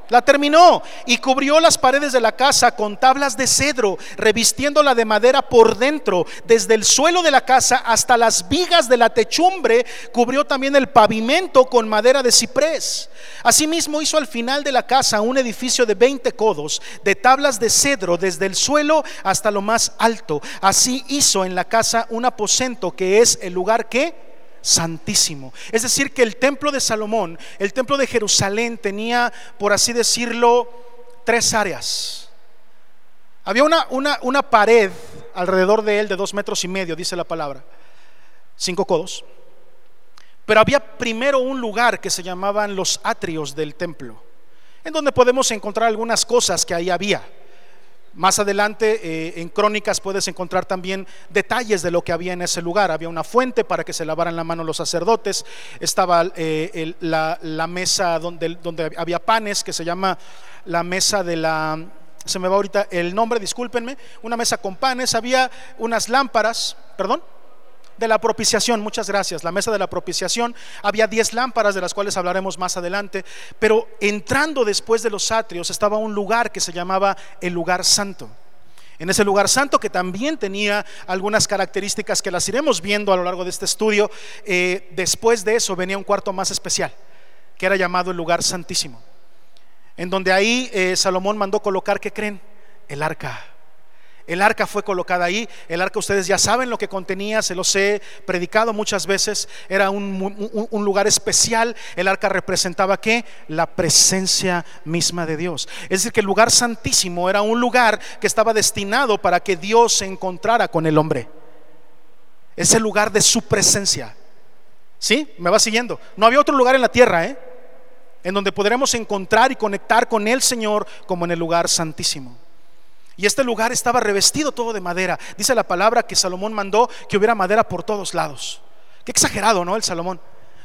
La terminó y cubrió las paredes de la casa con tablas de cedro, revistiéndola de madera por dentro, desde el suelo de la casa hasta las vigas de la techumbre, cubrió también el pavimento con madera de ciprés. Asimismo hizo al final de la casa un edificio de 20 codos, de tablas de cedro, desde el suelo hasta lo más alto. Así hizo en la casa un aposento que es el lugar que santísimo. Es decir, que el templo de Salomón, el templo de Jerusalén tenía, por así decirlo, tres áreas. Había una, una, una pared alrededor de él de dos metros y medio, dice la palabra, cinco codos. Pero había primero un lugar que se llamaban los atrios del templo, en donde podemos encontrar algunas cosas que ahí había. Más adelante eh, en Crónicas puedes encontrar también detalles de lo que había en ese lugar. Había una fuente para que se lavaran la mano los sacerdotes. Estaba eh, la, mesa donde, donde había panes, que se llama la mesa de la... Se me va ahorita el nombre, discúlpenme. Una mesa con panes. Había unas lámparas, perdón de la propiciación, muchas gracias, la mesa de la propiciación, había 10 lámparas de las cuales hablaremos más adelante, pero entrando después de los atrios estaba un lugar que se llamaba el lugar santo. En ese lugar santo que también tenía algunas características que las iremos viendo a lo largo de este estudio, eh, después de eso venía un cuarto más especial, que era llamado el lugar santísimo, en donde ahí eh, Salomón mandó colocar, ¿qué creen? El arca el arca fue colocada ahí. El arca, ustedes ya saben lo que contenía, se los he predicado muchas veces. Era un, lugar especial. El arca representaba qué? La presencia misma de Dios. Es decir, que el lugar santísimo era un lugar que estaba destinado para que Dios se encontrara con el hombre. Es el lugar de su presencia. ¿Sí? ¿Me va siguiendo? No había otro lugar en la tierra, ¿eh? En donde podremos encontrar y conectar con el Señor como en el lugar santísimo. Y este lugar estaba revestido todo de madera. Dice la palabra que Salomón mandó que hubiera madera por todos lados. Qué exagerado, ¿no? El Salomón.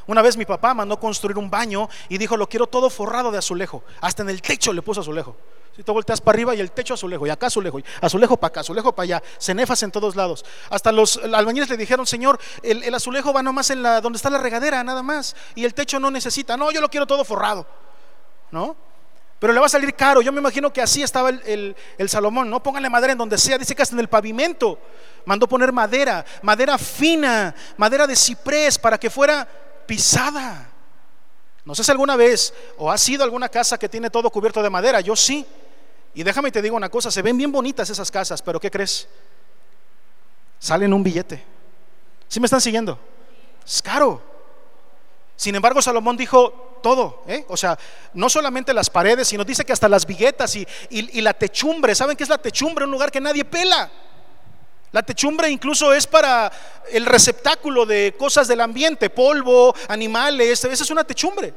Una vez mi papá mandó construir un baño y dijo, lo quiero todo forrado de azulejo. Hasta en el techo le puso azulejo. Si tú volteas para arriba y el techo azulejo, y acá azulejo, y azulejo para acá, azulejo para allá, cenefas en todos lados. Hasta los albañiles le dijeron, Señor, el, el, azulejo va nomás en la donde está la regadera, nada más, y el techo no necesita. No, yo lo quiero todo forrado. ¿No? Pero le va a salir caro. Yo me imagino que así estaba el, Salomón, no pónganle madera en donde sea, dice que hasta en el pavimento. Mandó poner madera, madera fina, madera de ciprés para que fuera pisada. No sé si alguna vez o ha sido alguna casa que tiene todo cubierto de madera, yo sí. Y déjame te digo una cosa, se ven bien bonitas esas casas, pero ¿qué crees? Salen un billete. ¿Sí me están siguiendo? Es caro. Sin embargo, Salomón dijo, todo, ¿eh? o sea, no solamente las paredes, sino dice que hasta las viguetas y, la techumbre. ¿Saben qué es la techumbre? Un lugar que nadie pela. La techumbre incluso es para el receptáculo de cosas del ambiente, polvo, animales, esa es una techumbre.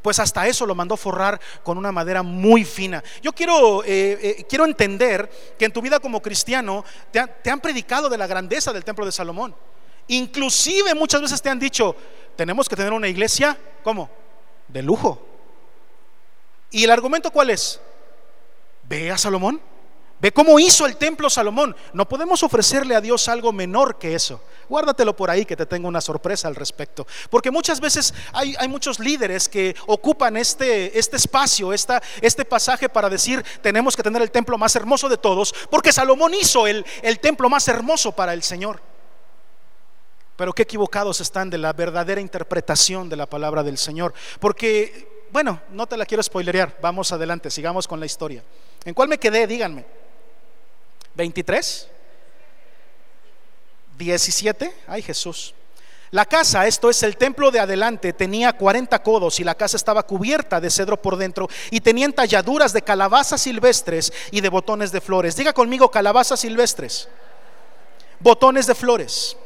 Pues hasta eso lo mandó forrar con una madera muy fina. Yo quiero, eh, eh, quiero entender que en tu vida como cristiano te, te han predicado de la grandeza del templo de Salomón. Inclusive muchas veces te han dicho, tenemos que tener una iglesia, ¿cómo? de lujo. ¿Y el argumento cuál es? Ve a Salomón. Ve cómo hizo el templo Salomón. No podemos ofrecerle a Dios algo menor que eso. Guárdatelo por ahí que te tengo una sorpresa al respecto. Porque muchas veces hay, hay muchos líderes que ocupan este, este espacio, esta, este pasaje para decir tenemos que tener el templo más hermoso de todos, porque Salomón hizo el, el templo más hermoso para el Señor. Pero qué equivocados están de la verdadera interpretación de la palabra del Señor. Porque, bueno, no te la quiero spoilerear. Vamos adelante, sigamos con la historia. ¿En cuál me quedé? Díganme. ¿23? ¿17? Ay Jesús. La casa, esto es el templo de adelante, tenía 40 codos y la casa estaba cubierta de cedro por dentro y tenían talladuras de calabazas silvestres y de botones de flores. Diga conmigo calabazas silvestres, botones de flores.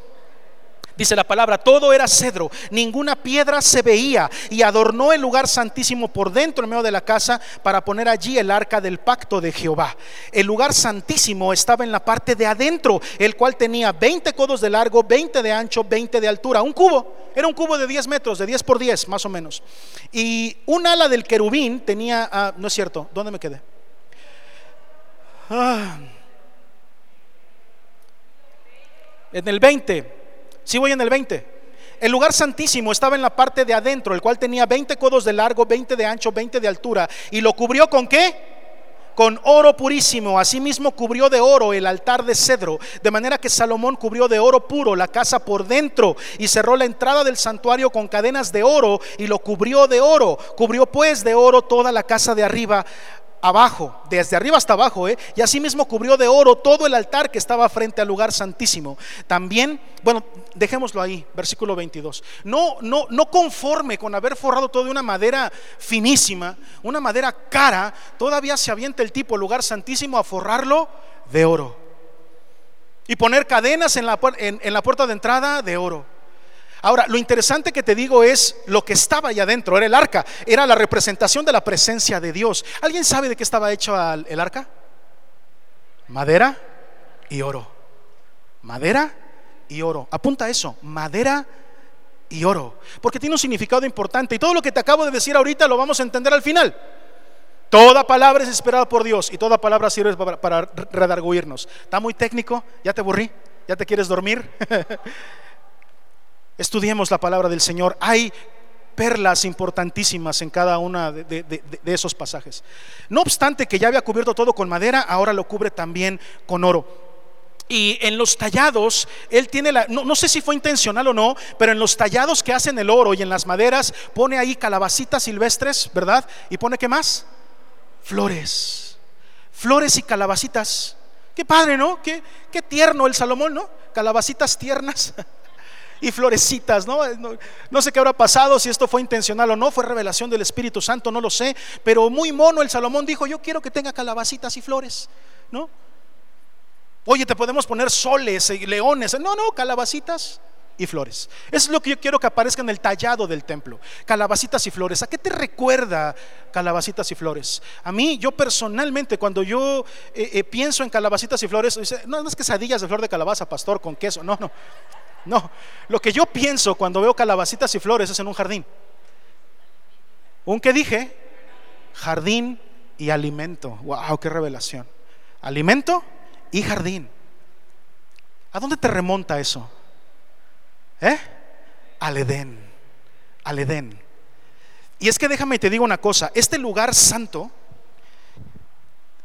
Dice la palabra, todo era cedro, ninguna piedra se veía y adornó el lugar santísimo por dentro en medio de la casa para poner allí el arca del pacto de Jehová. El lugar santísimo estaba en la parte de adentro, el cual tenía 20 codos de largo, 20 de ancho, 20 de altura, un cubo, era un cubo de 10 metros, de 10 por 10 más o menos. Y un ala del querubín tenía, ah, no es cierto, ¿dónde me quedé? Ah. en el 20 si voy en el 20. El lugar santísimo estaba en la parte de adentro, el cual tenía 20 codos de largo, 20 de ancho, 20 de altura. ¿Y lo cubrió con qué? Con oro purísimo. Asimismo cubrió de oro el altar de cedro. De manera que Salomón cubrió de oro puro la casa por dentro y cerró la entrada del santuario con cadenas de oro y lo cubrió de oro. Cubrió pues de oro toda la casa de arriba abajo, desde arriba hasta abajo, ¿eh? y asimismo cubrió de oro todo el altar que estaba frente al lugar santísimo. También, bueno, dejémoslo ahí, versículo 22. No, no, no conforme con haber forrado todo de una madera finísima, una madera cara, todavía se avienta el tipo, lugar santísimo, a forrarlo de oro. Y poner cadenas en la, en la puerta de entrada de oro. Ahora, lo interesante que te digo es lo que estaba allá adentro, era el arca, era la representación de la presencia de Dios. ¿Alguien sabe de qué estaba hecho el arca? Madera y oro. Madera y oro. Apunta eso, madera y oro. Porque tiene un significado importante. Y todo lo que te acabo de decir ahorita lo vamos a entender al final. Toda palabra es esperada por Dios y toda palabra sirve para, para redarguirnos. ¿Está muy técnico? ¿Ya te aburrí? ¿Ya te quieres dormir? Estudiemos la palabra del Señor. Hay perlas importantísimas en cada uno de, esos pasajes. No obstante que ya había cubierto todo con madera, ahora lo cubre también con oro. Y en los tallados, él tiene la, no, no, sé si fue intencional o no, pero en los tallados que hacen el oro y en las maderas, pone ahí calabacitas silvestres, ¿verdad? Y pone qué más? Flores. Flores y calabacitas. Qué padre, ¿no? Qué, qué tierno el Salomón, ¿no? Calabacitas tiernas. y florecitas, ¿no? ¿no? sé qué habrá pasado, si esto fue intencional o no, fue revelación del Espíritu Santo, no lo sé, pero muy mono el Salomón dijo, yo quiero que tenga calabacitas y flores, ¿no? Oye, te podemos poner soles y leones, no, no, calabacitas y flores. Eso es lo que yo quiero que aparezca en el tallado del templo, calabacitas y flores. ¿A qué te recuerda calabacitas y flores? A mí, yo personalmente, cuando yo eh, eh, pienso en calabacitas y flores, no, no es quesadillas de flor de calabaza, pastor, con queso, no, no. No, lo que yo pienso cuando veo calabacitas y flores es en un jardín. ¿Un qué dije? Jardín y alimento. ¡Wow! ¡Qué revelación! Alimento y jardín. ¿A dónde te remonta eso? ¿Eh? Al Edén. Al Edén. Y es que déjame y te digo una cosa: este lugar santo,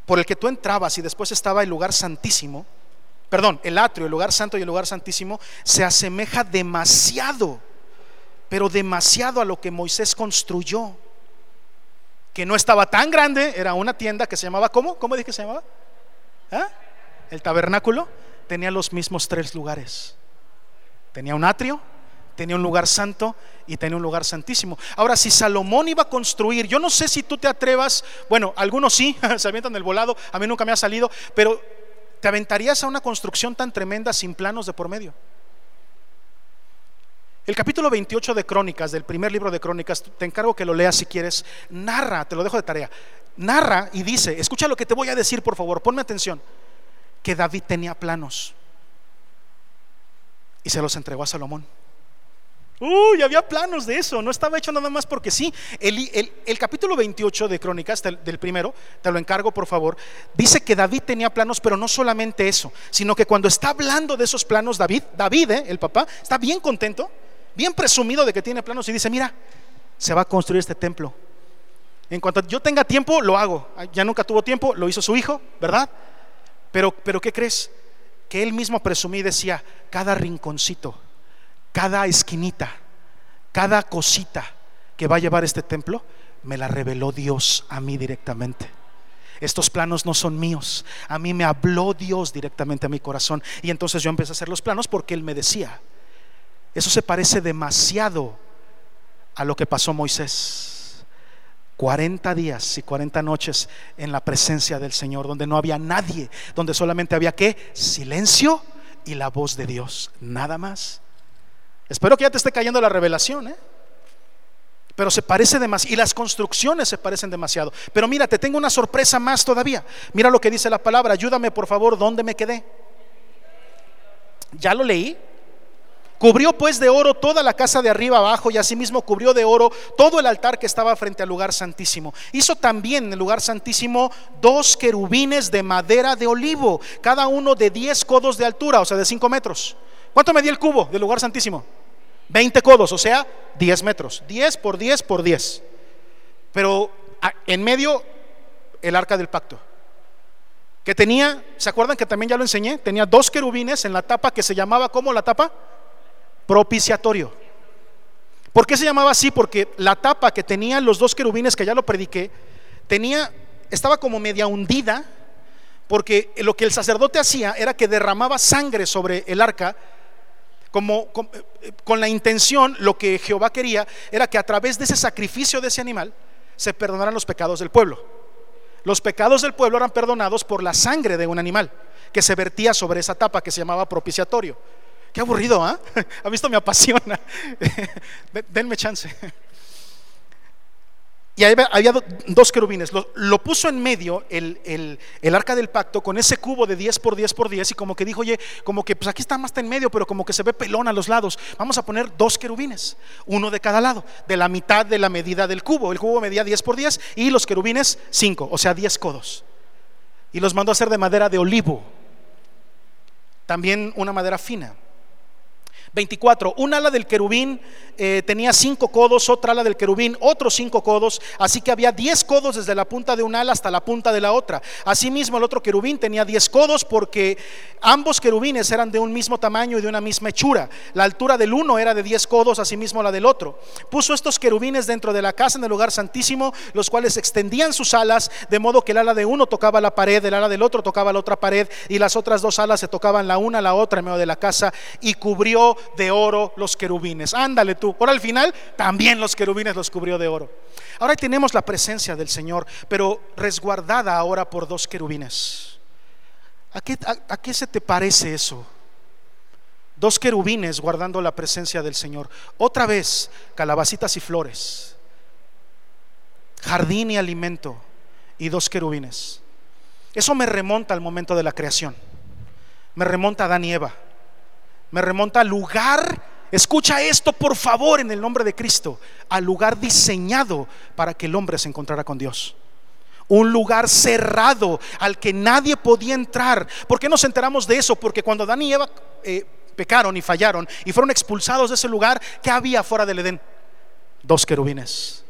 por el que tú entrabas y después estaba el lugar santísimo, perdón, el atrio, el lugar santo y el lugar santísimo, se asemeja demasiado, pero demasiado a lo que Moisés construyó, que no estaba tan grande, era una tienda que se llamaba, ¿cómo? ¿Cómo dije que se llamaba? ¿Ah? El tabernáculo tenía los mismos tres lugares. Tenía un atrio, tenía un lugar santo y tenía un lugar santísimo. Ahora, si Salomón iba a construir, yo no sé si tú te atrevas, bueno, algunos sí, se avientan el volado, a mí nunca me ha salido, pero ¿Te aventarías a una construcción tan tremenda sin planos de por medio? El capítulo 28 de Crónicas, del primer libro de Crónicas, te encargo que lo leas si quieres, narra, te lo dejo de tarea, narra y dice, escucha lo que te voy a decir por favor, ponme atención, que David tenía planos y se los entregó a Salomón. Uy, había planos de eso, no estaba hecho nada más porque sí. El, capítulo 28 de Crónicas, del, primero, te lo encargo por favor, dice que David tenía planos, pero no solamente eso, sino que cuando está hablando de esos planos, David, David, eh, el papá, está bien contento, bien presumido de que tiene planos y dice, mira, se va a construir este templo. En cuanto yo tenga tiempo, lo hago. Ya nunca tuvo tiempo, lo hizo su hijo, ¿verdad? Pero, pero ¿qué crees? Que él mismo presumí y decía, cada rinconcito cada esquinita, cada cosita que va a llevar este templo, me la reveló Dios a mí directamente. Estos planos no son míos. A mí me habló Dios directamente a mi corazón. Y entonces yo empecé a hacer los planos porque Él me decía. Eso se parece demasiado a lo que pasó Moisés. 40 días y 40 noches en la presencia del Señor, donde no había nadie, donde solamente había que silencio y la voz de Dios, nada más. Espero que ya te esté cayendo la revelación, ¿eh? Pero se parece demasiado. Y las construcciones se parecen demasiado. Pero mira, te tengo una sorpresa más todavía. Mira lo que dice la palabra. Ayúdame, por favor, ¿dónde me quedé? ¿Ya lo leí? Cubrió pues de oro toda la casa de arriba abajo y asimismo cubrió de oro todo el altar que estaba frente al lugar santísimo. Hizo también en el lugar santísimo dos querubines de madera de olivo, cada uno de 10 codos de altura, o sea, de 5 metros. ¿Cuánto medía el cubo del lugar santísimo? 20 codos, o sea, 10 metros. 10 por 10 por 10. Pero en medio el arca del pacto. Que tenía, ¿se acuerdan que también ya lo enseñé? Tenía dos querubines en la tapa que se llamaba, ¿cómo la tapa? propiciatorio. ¿Por qué se llamaba así? Porque la tapa que tenían los dos querubines, que ya lo prediqué, tenía, estaba como media hundida, porque lo que el sacerdote hacía era que derramaba sangre sobre el arca, como con, con la intención, lo que Jehová quería era que a través de ese sacrificio de ese animal se perdonaran los pecados del pueblo. Los pecados del pueblo eran perdonados por la sangre de un animal que se vertía sobre esa tapa que se llamaba propiciatorio. Qué aburrido, ¿ah? ¿Ha visto? Me apasiona. Denme chance. Y había dos querubines. Lo, puso en medio el, arca del pacto con ese cubo de 10 por 10 por 10 y como que dijo, oye, como que pues aquí está más en medio, pero como que se ve pelón a los lados. Vamos a poner dos querubines, uno de cada lado, de la mitad de la medida del cubo. El cubo medía 10 por 10 y los querubines 5, o sea, 10 codos. Y los mandó a hacer de madera de olivo, también una madera fina. 24. Un ala del querubín eh, tenía cinco codos, otra ala del querubín, otros cinco codos, así que había diez codos desde la punta de un ala hasta la punta de la otra. Asimismo, el otro querubín tenía diez codos porque ambos querubines eran de un mismo tamaño y de una misma hechura. La altura del uno era de diez codos, asimismo la del otro. Puso estos querubines dentro de la casa en el lugar santísimo, los cuales extendían sus alas, de modo que el ala de uno tocaba la pared, el ala del otro tocaba la otra pared, y las otras dos alas se tocaban la una a la otra en medio de la casa, y cubrió de oro los querubines. Ándale tú. Ahora al final también los querubines los cubrió de oro. Ahora tenemos la presencia del Señor, pero resguardada ahora por dos querubines. ¿A qué, se te parece eso? Dos querubines guardando la presencia del Señor. Otra vez, calabacitas y flores. Jardín y alimento. Y dos querubines. Eso me remonta al momento de la creación. Me remonta a Adán y Eva me remonta al lugar, escucha esto por favor en el nombre de Cristo, al lugar diseñado para que el hombre se encontrara con Dios. Un lugar cerrado al que nadie podía entrar. ¿Por qué nos enteramos de eso? Porque cuando Adán y Eva eh, pecaron y fallaron y fueron expulsados de ese lugar, ¿qué había fuera del Edén? Dos querubines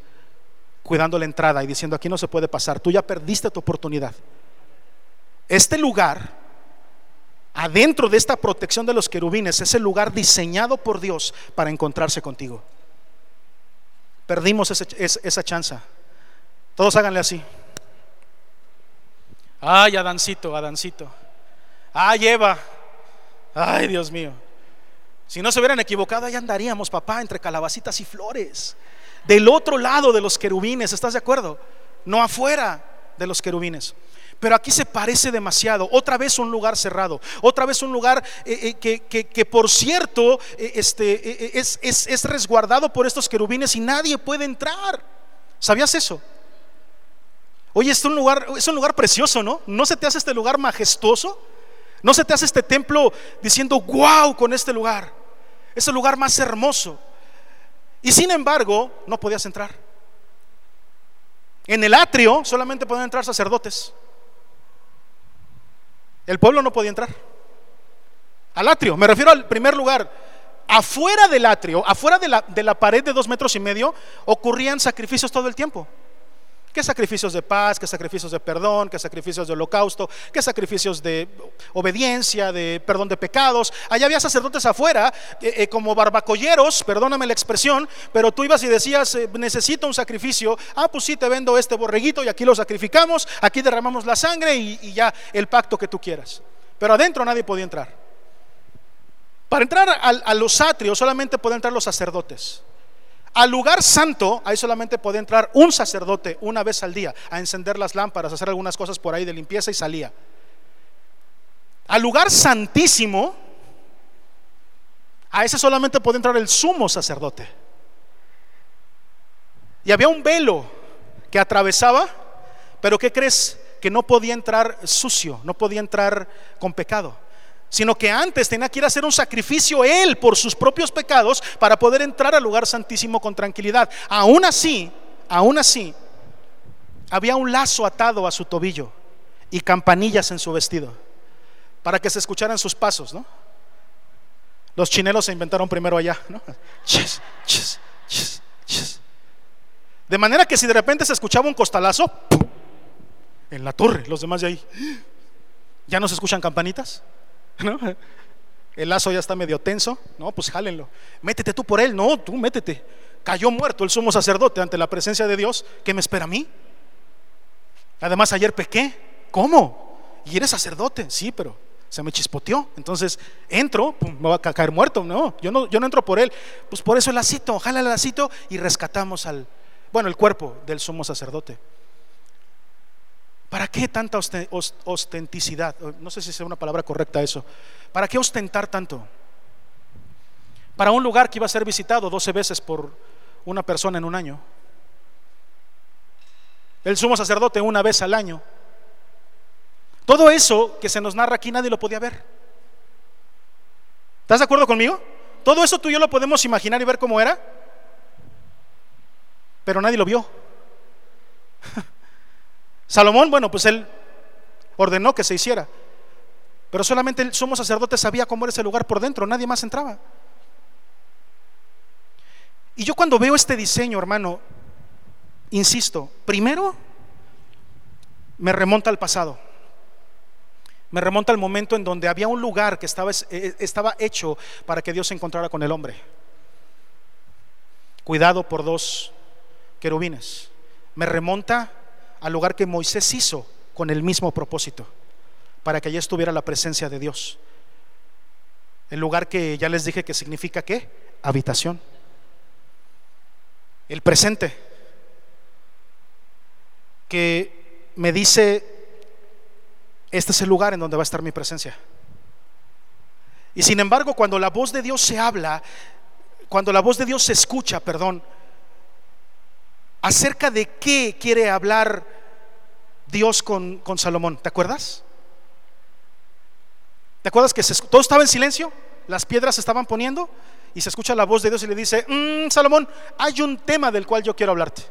cuidando la entrada y diciendo aquí no se puede pasar, tú ya perdiste tu oportunidad. Este lugar adentro de esta protección de los querubines es el lugar diseñado por Dios para encontrarse contigo. Perdimos esa chance. Todos háganle así. Ay, Adancito, Adancito. Ay, Eva. Ay, Dios mío. Si no se hubieran equivocado, ahí andaríamos, papá, entre calabacitas y flores. Del otro lado de los querubines, ¿estás de acuerdo? No afuera de los querubines. Pero aquí se parece demasiado. Otra vez un lugar cerrado. Otra vez un lugar eh, eh, que, por cierto eh, este, es, es resguardado por estos querubines y nadie puede entrar. ¿Sabías eso? Oye, es un lugar, es un lugar precioso, ¿no? ¿No se te hace este lugar majestuoso? ¿No se te hace este templo diciendo, wow, con este lugar? Es el lugar más hermoso. Y sin embargo, no podías entrar. En el atrio solamente pueden entrar sacerdotes. El pueblo no podía entrar. Al atrio, me refiero al primer lugar. Afuera del atrio, afuera de la, de la pared de dos metros y medio, ocurrían sacrificios todo el tiempo. ¿Qué sacrificios de paz? ¿Qué sacrificios de perdón? ¿Qué sacrificios de holocausto? ¿Qué sacrificios de obediencia, de perdón de pecados? Allá había sacerdotes afuera, eh, eh, como barbacolleros, perdóname la expresión, pero tú ibas y decías, eh, necesito un sacrificio. Ah, pues sí, te vendo este borreguito y aquí lo sacrificamos, aquí derramamos la sangre y, ya el pacto que tú quieras. Pero adentro nadie podía entrar. Para entrar a los atrios solamente pueden entrar los sacerdotes. Al lugar santo, ahí solamente puede entrar un sacerdote una vez al día a encender las lámparas, a hacer algunas cosas por ahí de limpieza y salía. Al lugar santísimo, a ese solamente puede entrar el sumo sacerdote. Y había un velo que atravesaba, pero ¿qué crees? Que no podía entrar sucio, no podía entrar con pecado sino que antes tenía que ir a hacer un sacrificio él por sus propios pecados para poder entrar al lugar santísimo con tranquilidad. Aún así, aún así, había un lazo atado a su tobillo y campanillas en su vestido para que se escucharan sus pasos, ¿no? Los chinelos se inventaron primero allá, ¿no? De manera que si de repente se escuchaba un costalazo, en la torre, los demás de ahí, ¿ya no se escuchan campanitas? El lazo ya está medio tenso, no, pues jálenlo. Métete tú por él, no, tú métete. Cayó muerto el sumo sacerdote ante la presencia de Dios. ¿Qué me espera a mí? Además, ayer pequé. ¿Cómo? Y eres sacerdote, sí, pero se me chispoteó. Entonces entro, me va a caer muerto. No, yo no, yo no entro por él. Pues por eso el lacito, jala el lacito y rescatamos al, bueno, el cuerpo del sumo sacerdote. ¿Para qué tanta ostenticidad? No sé si es una palabra correcta eso. ¿Para qué ostentar tanto? Para un lugar que iba a ser visitado 12 veces por una persona en un año. El sumo sacerdote una vez al año. Todo eso que se nos narra aquí nadie lo podía ver. ¿Estás de acuerdo conmigo? Todo eso tú y yo lo podemos imaginar y ver cómo era, pero nadie lo vio. Salomón, bueno, pues él ordenó que se hiciera. Pero solamente el sumo sacerdote sabía cómo era ese lugar por dentro, nadie más entraba. Y yo cuando veo este diseño, hermano, insisto, primero me remonta al pasado. Me remonta al momento en donde había un lugar que estaba, eh, estaba hecho para que Dios se encontrara con el hombre. Cuidado por dos querubines. Me remonta al lugar que Moisés hizo con el mismo propósito, para que allí estuviera la presencia de Dios. El lugar que ya les dije que significa qué? Habitación. El presente, que me dice, este es el lugar en donde va a estar mi presencia. Y sin embargo, cuando la voz de Dios se habla, cuando la voz de Dios se escucha, perdón, acerca de qué quiere hablar Dios con, Salomón. ¿Te acuerdas? ¿Te acuerdas que todo estaba en silencio? Las piedras se estaban poniendo y se escucha la voz de Dios y le dice, mm, Salomón, hay un tema del cual yo quiero hablarte.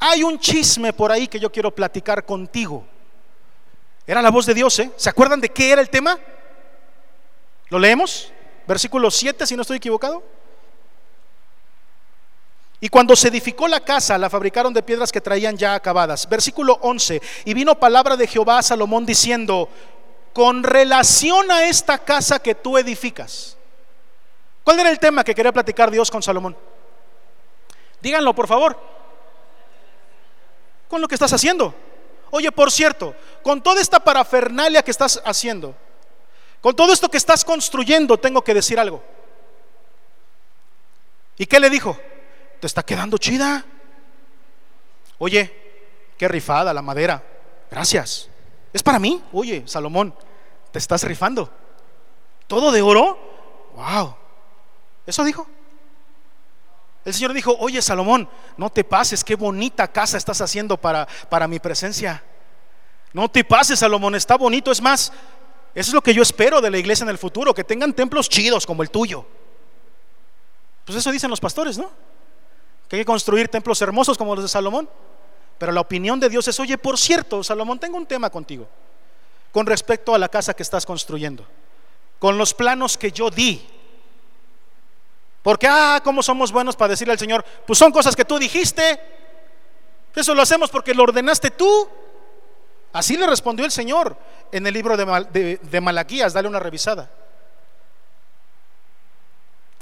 Hay un chisme por ahí que yo quiero platicar contigo. Era la voz de Dios, ¿eh? ¿Se acuerdan de qué era el tema? ¿Lo leemos? Versículo 7, si no estoy equivocado. Y cuando se edificó la casa, la fabricaron de piedras que traían ya acabadas. Versículo 11. Y vino palabra de Jehová a Salomón diciendo, con relación a esta casa que tú edificas. ¿Cuál era el tema que quería platicar Dios con Salomón? Díganlo, por favor. Con lo que estás haciendo. Oye, por cierto, con toda esta parafernalia que estás haciendo, con todo esto que estás construyendo, tengo que decir algo. ¿Y qué le dijo? Te está quedando chida. Oye, qué rifada la madera. Gracias. Es para mí. Oye, Salomón, te estás rifando. ¿Todo de oro? Wow. Eso dijo. El Señor dijo, oye Salomón, no te pases, qué bonita casa estás haciendo para, para mi presencia. No te pases, Salomón, está bonito. Es más, eso es lo que yo espero de la iglesia en el futuro, que tengan templos chidos como el tuyo. Pues eso dicen los pastores, ¿no? Que hay que construir templos hermosos como los de Salomón. Pero la opinión de Dios es, oye, por cierto, Salomón, tengo un tema contigo con respecto a la casa que estás construyendo, con los planos que yo di. Porque, ah, ¿cómo somos buenos para decirle al Señor? Pues son cosas que tú dijiste. Eso lo hacemos porque lo ordenaste tú. Así le respondió el Señor en el libro de, de Malaquías, dale una revisada.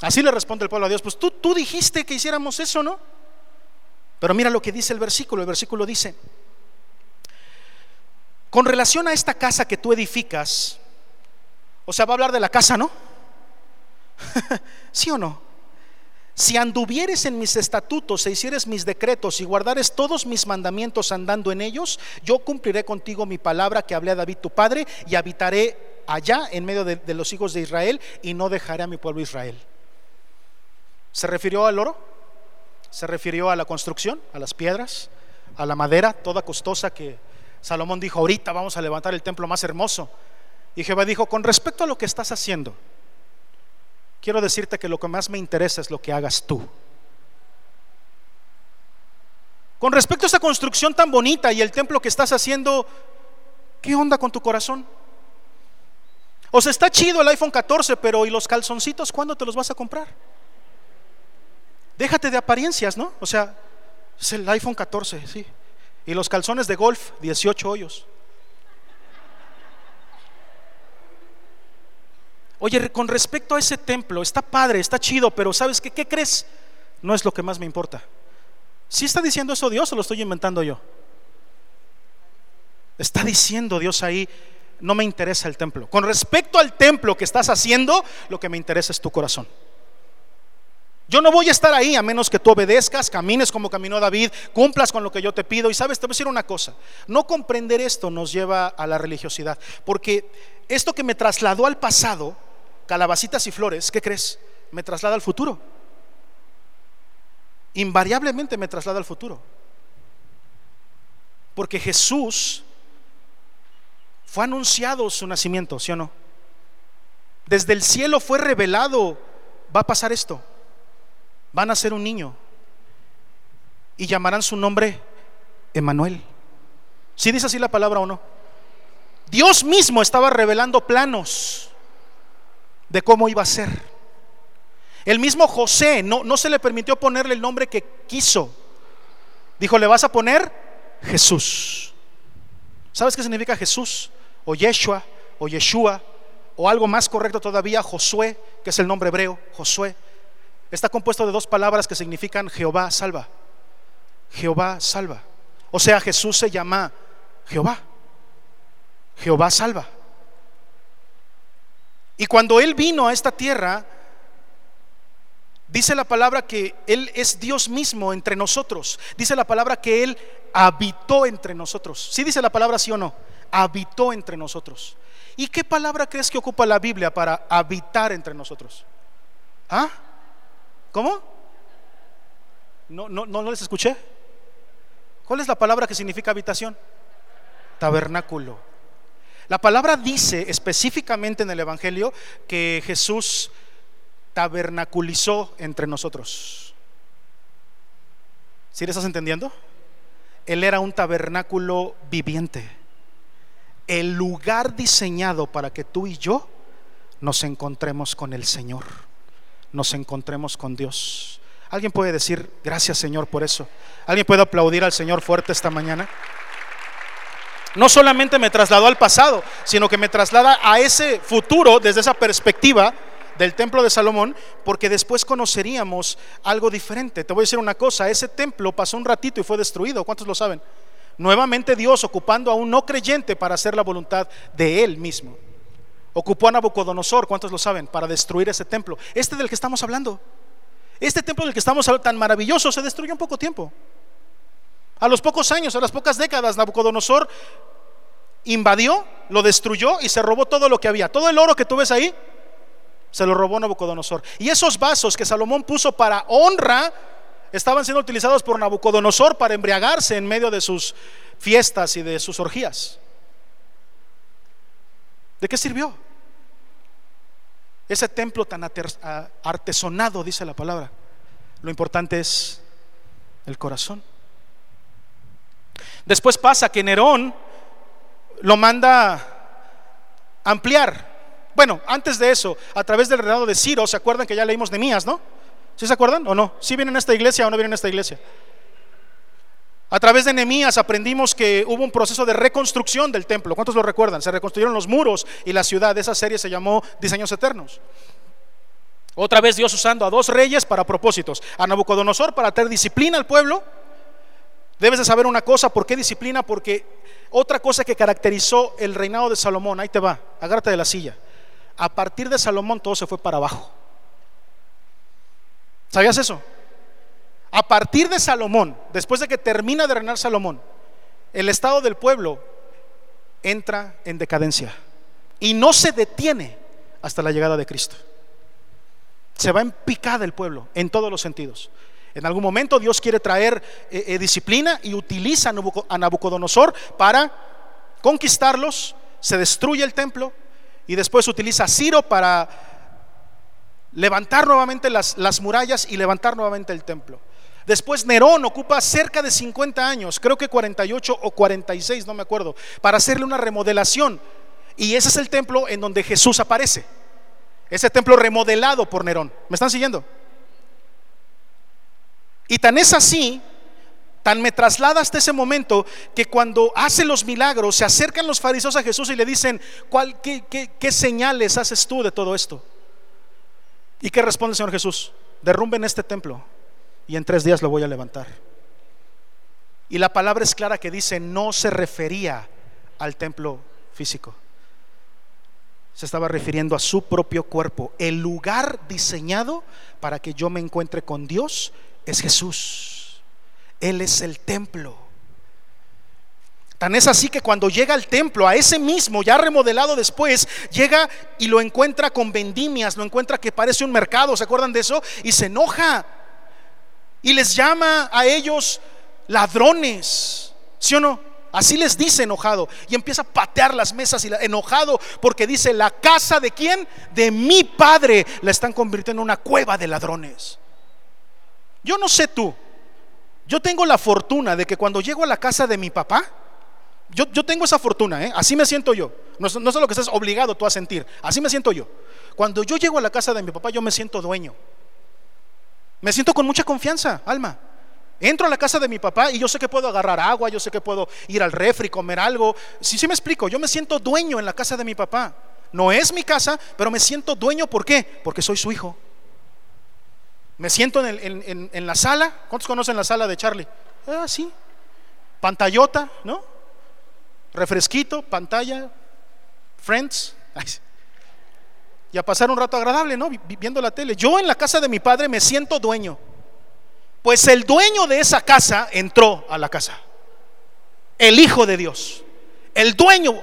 Así le responde el pueblo a Dios, pues tú, tú dijiste que hiciéramos eso, ¿no? Pero mira lo que dice el versículo, el versículo dice, con relación a esta casa que tú edificas, o sea, va a hablar de la casa, ¿no? ¿Sí o no? Si anduvieres en mis estatutos e hicieres mis decretos y guardares todos mis mandamientos andando en ellos, yo cumpliré contigo mi palabra que hablé a David tu padre y habitaré allá en medio de, de los hijos de Israel y no dejaré a mi pueblo Israel. ¿Se refirió al oro? ¿Se refirió a la construcción, a las piedras, a la madera toda costosa que Salomón dijo, ahorita vamos a levantar el templo más hermoso? Y Jehová dijo, con respecto a lo que estás haciendo, quiero decirte que lo que más me interesa es lo que hagas tú. Con respecto a esa construcción tan bonita y el templo que estás haciendo, ¿qué onda con tu corazón? O sea, está chido el iPhone 14, pero ¿y los calzoncitos cuándo te los vas a comprar? Déjate de apariencias, ¿no? O sea, es el iPhone 14, sí. Y los calzones de golf, 18 hoyos. Oye, con respecto a ese templo, está padre, está chido, pero ¿sabes qué? ¿Qué crees? No es lo que más me importa. ¿Sí está diciendo eso Dios o lo estoy inventando yo? Está diciendo Dios ahí, no me interesa el templo. Con respecto al templo que estás haciendo, lo que me interesa es tu corazón. Yo no voy a estar ahí a menos que tú obedezcas, camines como caminó David, cumplas con lo que yo te pido. Y sabes, te voy a decir una cosa, no comprender esto nos lleva a la religiosidad, porque esto que me trasladó al pasado, calabacitas y flores, ¿qué crees? Me traslada al futuro. Invariablemente me traslada al futuro. Porque Jesús fue anunciado su nacimiento, ¿sí o no? Desde el cielo fue revelado, va a pasar esto. Van a ser un niño y llamarán su nombre Emanuel. ¿Sí dice así la palabra o no? Dios mismo estaba revelando planos de cómo iba a ser. El mismo José no, no se le permitió ponerle el nombre que quiso. Dijo, le vas a poner Jesús. ¿Sabes qué significa Jesús? O Yeshua, o Yeshua, o algo más correcto todavía, Josué, que es el nombre hebreo, Josué. Está compuesto de dos palabras que significan Jehová salva. Jehová salva. O sea, Jesús se llama Jehová. Jehová salva. Y cuando Él vino a esta tierra, dice la palabra que Él es Dios mismo entre nosotros. Dice la palabra que Él habitó entre nosotros. ¿Sí dice la palabra sí o no? Habitó entre nosotros. ¿Y qué palabra crees que ocupa la Biblia para habitar entre nosotros? ¿Ah? ¿Cómo? No, no, no les escuché. ¿Cuál es la palabra que significa habitación? Tabernáculo. La palabra dice específicamente en el Evangelio que Jesús tabernaculizó entre nosotros. ¿Sí le estás entendiendo? Él era un tabernáculo viviente. El lugar diseñado para que tú y yo nos encontremos con el Señor, nos encontremos con Dios. ¿Alguien puede decir gracias Señor por eso? ¿Alguien puede aplaudir al Señor fuerte esta mañana? no solamente me trasladó al pasado, sino que me traslada a ese futuro desde esa perspectiva del templo de Salomón, porque después conoceríamos algo diferente. Te voy a decir una cosa, ese templo pasó un ratito y fue destruido, ¿cuántos lo saben? Nuevamente Dios ocupando a un no creyente para hacer la voluntad de él mismo. Ocupó a Nabucodonosor, ¿cuántos lo saben? Para destruir ese templo. Este del que estamos hablando. Este templo del que estamos hablando tan maravilloso se destruyó en poco tiempo. A los pocos años, a las pocas décadas, Nabucodonosor invadió, lo destruyó y se robó todo lo que había. Todo el oro que tú ves ahí, se lo robó Nabucodonosor. Y esos vasos que Salomón puso para honra, estaban siendo utilizados por Nabucodonosor para embriagarse en medio de sus fiestas y de sus orgías. ¿De qué sirvió? Ese templo tan artesonado, dice la palabra. Lo importante es el corazón. Después pasa que Nerón lo manda ampliar. Bueno, antes de eso, a través del reinado de Ciro, ¿se acuerdan que ya leímos de Mías, no? ¿Sí se acuerdan o no? ¿Sí vienen a esta iglesia o no vienen a esta iglesia? A través de Nehemías aprendimos que hubo un proceso de reconstrucción del templo. ¿Cuántos lo recuerdan? Se reconstruyeron los muros y la ciudad. Esa serie se llamó Diseños Eternos. Otra vez Dios usando a dos reyes para propósitos. A Nabucodonosor para tener disciplina al pueblo Debes de saber una cosa, ¿por qué disciplina? Porque otra cosa que caracterizó el reinado de Salomón, ahí te va, agárrate de la silla. A partir de Salomón todo se fue para abajo. ¿Sabías eso? A partir de Salomón, después de que termina de reinar Salomón, el estado del pueblo entra en decadencia y no se detiene hasta la llegada de Cristo. Se va en picada el pueblo en todos los sentidos. En algún momento Dios quiere traer eh, eh, disciplina y utiliza a Nabucodonosor para conquistarlos, se destruye el templo y después utiliza a Ciro para levantar nuevamente las, las murallas y levantar nuevamente el templo. Después Nerón ocupa cerca de 50 años, creo que 48 o 46, no me acuerdo, para hacerle una remodelación. Y ese es el templo en donde Jesús aparece. Ese templo remodelado por Nerón. ¿Me están siguiendo? Y tan es así, tan me traslada hasta ese momento que cuando hace los milagros se acercan los fariseos a Jesús y le dicen, ¿cuál, qué, qué señales haces tú de todo esto? ¿Y qué responde el Señor Jesús? Derrumben este templo y en tres días lo voy a levantar. Y la palabra es clara que dice, no se refería al templo físico. Se estaba refiriendo a su propio cuerpo. El lugar diseñado para que yo me encuentre con Dios es Jesús. Él es el templo. Tan es así que cuando llega al templo, a ese mismo, ya remodelado después, llega y lo encuentra con vendimias, lo encuentra que parece un mercado, ¿se acuerdan de eso? Y se enoja y les llama a ellos ladrones, ¿sí o no? Así les dice enojado y empieza a patear las mesas y enojado porque dice, la casa de quién? De mi padre la están convirtiendo en una cueva de ladrones. Yo no sé tú, yo tengo la fortuna de que cuando llego a la casa de mi papá, yo, yo tengo esa fortuna, ¿eh? así me siento yo. No, no sé lo que estás obligado tú a sentir, así me siento yo. Cuando yo llego a la casa de mi papá, yo me siento dueño. Me siento con mucha confianza, alma. Entro a la casa de mi papá y yo sé que puedo agarrar agua, yo sé que puedo ir al refri, comer algo. Si sí, me explico, yo me siento dueño en la casa de mi papá. No es mi casa, pero me siento dueño, ¿por qué? Porque soy su hijo. Me siento en, en la sala. ¿Cuántos conocen la sala de Charlie? Ah, sí. Pantallota, ¿no? Refresquito, pantalla, friends y a pasar un rato agradable, ¿no? Viendo la tele. Yo en la casa de mi padre me siento dueño. Pues el dueño de esa casa entró a la casa. El Hijo de Dios. El dueño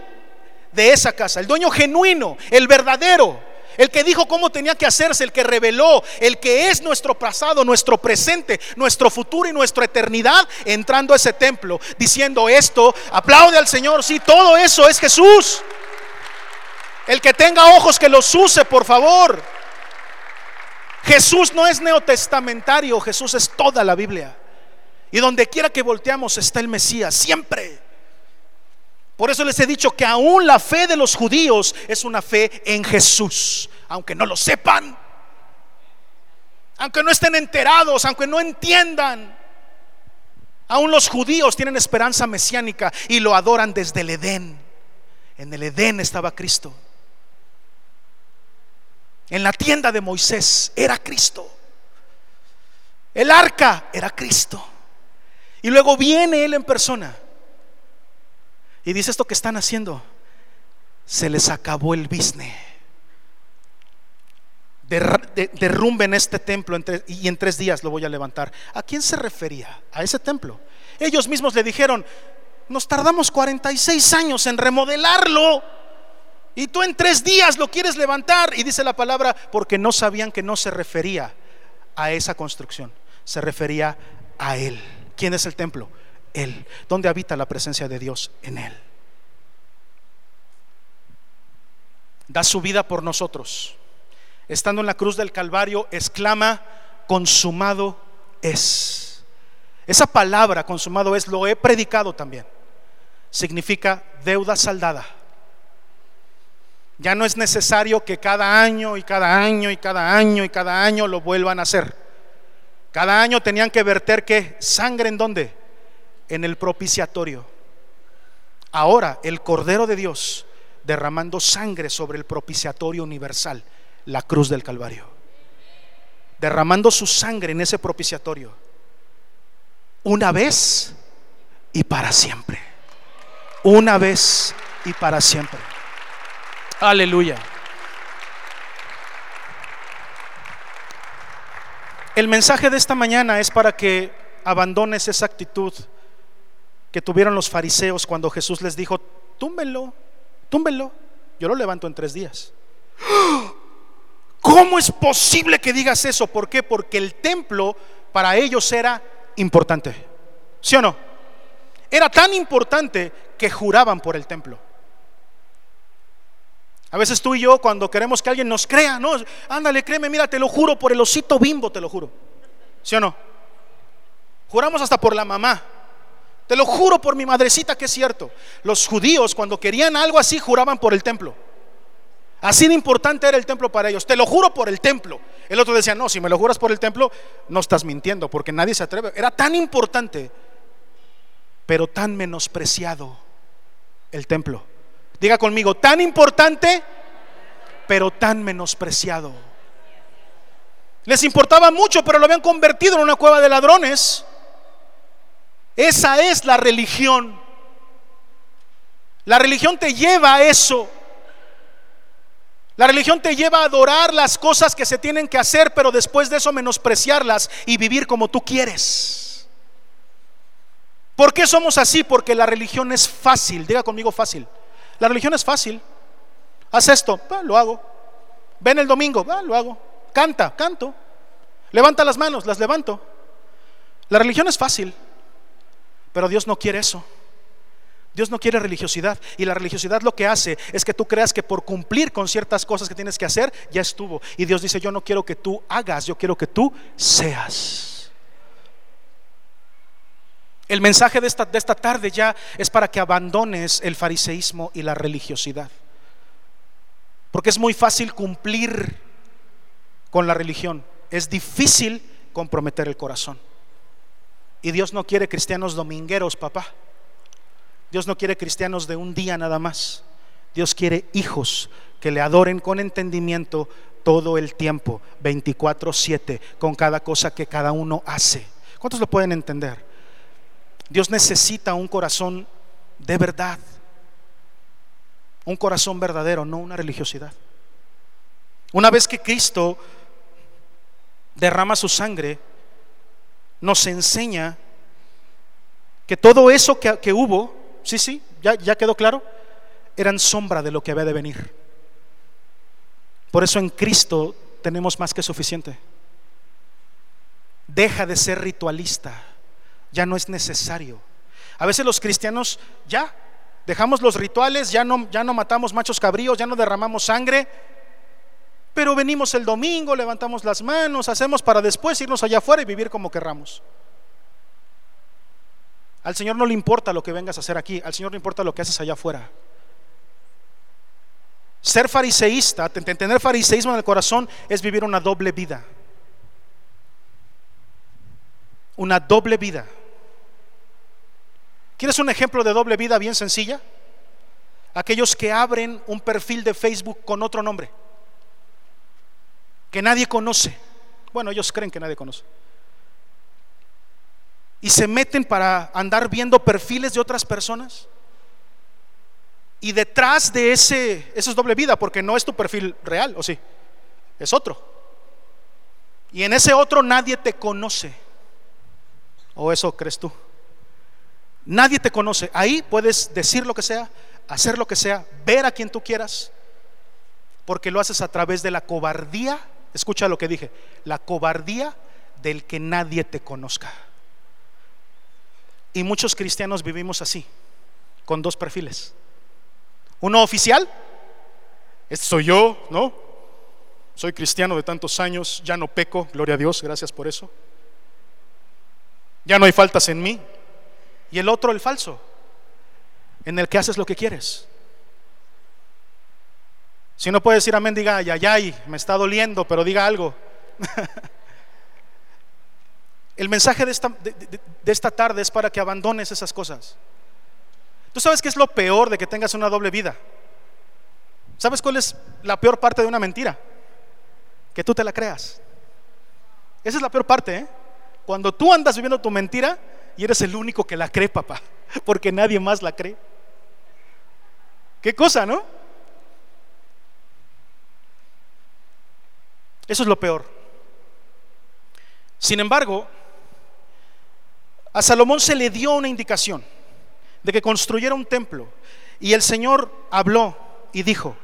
de esa casa. El dueño genuino. El verdadero. El que dijo cómo tenía que hacerse. El que reveló. El que es nuestro pasado, nuestro presente, nuestro futuro y nuestra eternidad. Entrando a ese templo. Diciendo esto. Aplaude al Señor. Sí, todo eso es Jesús. El que tenga ojos que los use, por favor. Jesús no es neotestamentario, Jesús es toda la Biblia. Y donde quiera que volteamos está el Mesías, siempre. Por eso les he dicho que aún la fe de los judíos es una fe en Jesús, aunque no lo sepan, aunque no estén enterados, aunque no entiendan. Aún los judíos tienen esperanza mesiánica y lo adoran desde el Edén. En el Edén estaba Cristo. En la tienda de Moisés era Cristo. El arca era Cristo. Y luego viene Él en persona. Y dice esto que están haciendo. Se les acabó el business. derrumben este templo y en tres días lo voy a levantar. ¿A quién se refería? A ese templo. Ellos mismos le dijeron, nos tardamos 46 años en remodelarlo. Y tú en tres días lo quieres levantar. Y dice la palabra, porque no sabían que no se refería a esa construcción, se refería a Él. ¿Quién es el templo? Él. ¿Dónde habita la presencia de Dios? En Él. Da su vida por nosotros. Estando en la cruz del Calvario, exclama, consumado es. Esa palabra, consumado es, lo he predicado también. Significa deuda saldada ya no es necesario que cada año y cada año y cada año y cada año lo vuelvan a hacer. Cada año tenían que verter que sangre en dónde? En el propiciatorio. Ahora el Cordero de Dios derramando sangre sobre el propiciatorio universal, la cruz del Calvario. Derramando su sangre en ese propiciatorio. Una vez y para siempre. Una vez y para siempre. Aleluya. El mensaje de esta mañana es para que abandones esa actitud que tuvieron los fariseos cuando Jesús les dijo, túmbenlo, túmbenlo, yo lo levanto en tres días. ¿Cómo es posible que digas eso? ¿Por qué? Porque el templo para ellos era importante. ¿Sí o no? Era tan importante que juraban por el templo. A veces tú y yo cuando queremos que alguien nos crea, no, ándale, créeme, mira, te lo juro por el osito bimbo, te lo juro. ¿Sí o no? Juramos hasta por la mamá. Te lo juro por mi madrecita que es cierto. Los judíos cuando querían algo así juraban por el templo. Así de importante era el templo para ellos. Te lo juro por el templo. El otro decía, no, si me lo juras por el templo, no estás mintiendo, porque nadie se atreve. Era tan importante, pero tan menospreciado el templo. Diga conmigo, tan importante, pero tan menospreciado. Les importaba mucho, pero lo habían convertido en una cueva de ladrones. Esa es la religión. La religión te lleva a eso. La religión te lleva a adorar las cosas que se tienen que hacer, pero después de eso menospreciarlas y vivir como tú quieres. ¿Por qué somos así? Porque la religión es fácil. Diga conmigo fácil. La religión es fácil. Haz esto, lo hago. Ven el domingo, lo hago. Canta, canto. Levanta las manos, las levanto. La religión es fácil, pero Dios no quiere eso. Dios no quiere religiosidad. Y la religiosidad lo que hace es que tú creas que por cumplir con ciertas cosas que tienes que hacer, ya estuvo. Y Dios dice, yo no quiero que tú hagas, yo quiero que tú seas. El mensaje de esta, de esta tarde ya es para que abandones el fariseísmo y la religiosidad. Porque es muy fácil cumplir con la religión. Es difícil comprometer el corazón. Y Dios no quiere cristianos domingueros, papá. Dios no quiere cristianos de un día nada más. Dios quiere hijos que le adoren con entendimiento todo el tiempo, 24/7, con cada cosa que cada uno hace. ¿Cuántos lo pueden entender? Dios necesita un corazón de verdad, un corazón verdadero, no una religiosidad. Una vez que Cristo derrama su sangre, nos enseña que todo eso que, hubo, sí, sí, ya, ya quedó claro, eran sombra de lo que había de venir. Por eso en Cristo tenemos más que suficiente. Deja de ser ritualista ya no es necesario. A veces los cristianos ya dejamos los rituales, ya no, ya no matamos machos cabríos, ya no derramamos sangre, pero venimos el domingo, levantamos las manos, hacemos para después irnos allá afuera y vivir como querramos. Al Señor no le importa lo que vengas a hacer aquí, al Señor le importa lo que haces allá afuera. Ser fariseísta, tener fariseísmo en el corazón es vivir una doble vida. Una doble vida. ¿Quieres un ejemplo de doble vida bien sencilla? Aquellos que abren un perfil de Facebook con otro nombre, que nadie conoce. Bueno, ellos creen que nadie conoce. Y se meten para andar viendo perfiles de otras personas. Y detrás de ese, eso es doble vida, porque no es tu perfil real, ¿o sí? Es otro. Y en ese otro nadie te conoce. ¿O eso crees tú? Nadie te conoce. Ahí puedes decir lo que sea, hacer lo que sea, ver a quien tú quieras, porque lo haces a través de la cobardía. Escucha lo que dije, la cobardía del que nadie te conozca. Y muchos cristianos vivimos así, con dos perfiles. Uno oficial, este soy yo, ¿no? Soy cristiano de tantos años, ya no peco, gloria a Dios, gracias por eso. Ya no hay faltas en mí, y el otro el falso, en el que haces lo que quieres. Si no puedes decir amén, diga ay, ay, me está doliendo, pero diga algo. el mensaje de esta, de, esta tarde es para que abandones esas cosas. Tú sabes qué es lo peor de que tengas una doble vida. ¿Sabes cuál es la peor parte de una mentira? Que tú te la creas. Esa es la peor parte. ¿eh? Cuando tú andas viviendo tu mentira y eres el único que la cree, papá, porque nadie más la cree. ¿Qué cosa, no? Eso es lo peor. Sin embargo, a Salomón se le dio una indicación de que construyera un templo. Y el Señor habló y dijo,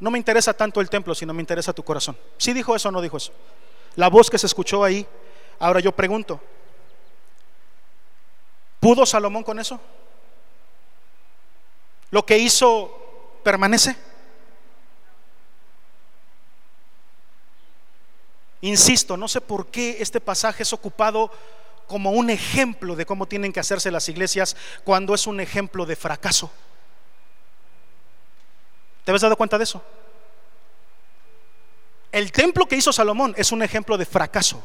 no me interesa tanto el templo, sino me interesa tu corazón. ¿Sí dijo eso o no dijo eso? La voz que se escuchó ahí. Ahora yo pregunto, ¿pudo Salomón con eso? ¿Lo que hizo permanece? Insisto, no sé por qué este pasaje es ocupado como un ejemplo de cómo tienen que hacerse las iglesias cuando es un ejemplo de fracaso. ¿Te habías dado cuenta de eso? El templo que hizo Salomón es un ejemplo de fracaso.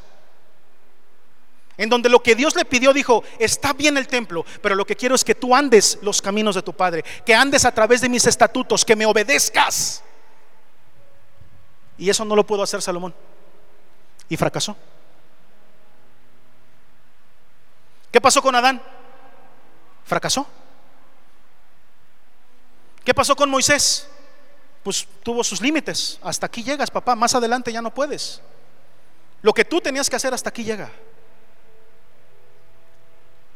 En donde lo que Dios le pidió dijo, está bien el templo, pero lo que quiero es que tú andes los caminos de tu Padre, que andes a través de mis estatutos, que me obedezcas. Y eso no lo pudo hacer Salomón. Y fracasó. ¿Qué pasó con Adán? Fracasó. ¿Qué pasó con Moisés? Pues tuvo sus límites. Hasta aquí llegas, papá. Más adelante ya no puedes. Lo que tú tenías que hacer hasta aquí llega.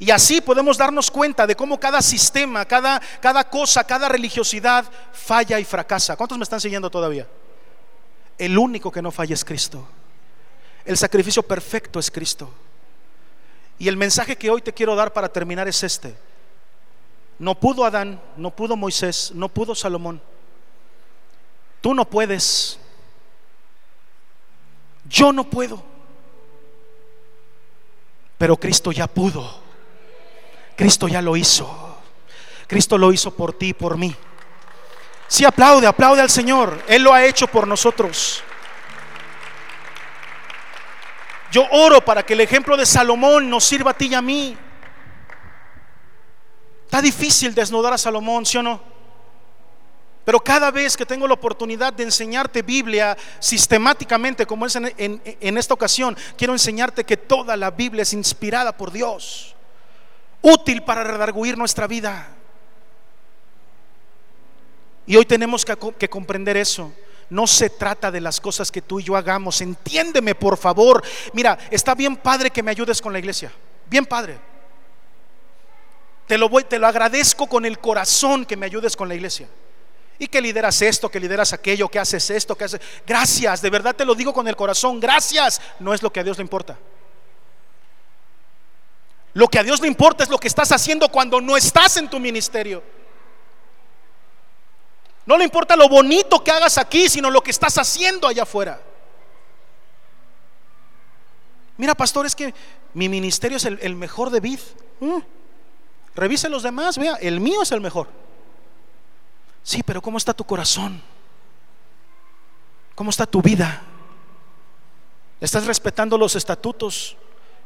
Y así podemos darnos cuenta de cómo cada sistema, cada, cada cosa, cada religiosidad falla y fracasa. ¿Cuántos me están siguiendo todavía? El único que no falla es Cristo. El sacrificio perfecto es Cristo. Y el mensaje que hoy te quiero dar para terminar es este. No pudo Adán, no pudo Moisés, no pudo Salomón. Tú no puedes. Yo no puedo. Pero Cristo ya pudo. Cristo ya lo hizo. Cristo lo hizo por ti y por mí. Si aplaude, aplaude al Señor. Él lo ha hecho por nosotros. Yo oro para que el ejemplo de Salomón nos sirva a ti y a mí. Está difícil desnudar a Salomón, ¿sí o no? Pero cada vez que tengo la oportunidad de enseñarte Biblia sistemáticamente, como es en, esta ocasión, quiero enseñarte que toda la Biblia es inspirada por Dios, útil para redarguir nuestra vida. Y hoy tenemos que comprender eso. No se trata de las cosas que tú y yo hagamos. Entiéndeme, por favor. Mira, está bien padre que me ayudes con la iglesia. Bien padre. Te lo voy, te lo agradezco con el corazón que me ayudes con la iglesia. Y que lideras esto, que lideras aquello, que haces esto, que haces. Gracias, de verdad te lo digo con el corazón. Gracias. No es lo que a Dios le importa. Lo que a Dios le importa es lo que estás haciendo cuando no estás en tu ministerio. No le importa lo bonito que hagas aquí, sino lo que estás haciendo allá afuera. Mira, pastor, es que mi ministerio es el, mejor de vid. Mm. Revise los demás, vea, el mío es el mejor. Sí, pero ¿cómo está tu corazón? ¿Cómo está tu vida? ¿Estás respetando los estatutos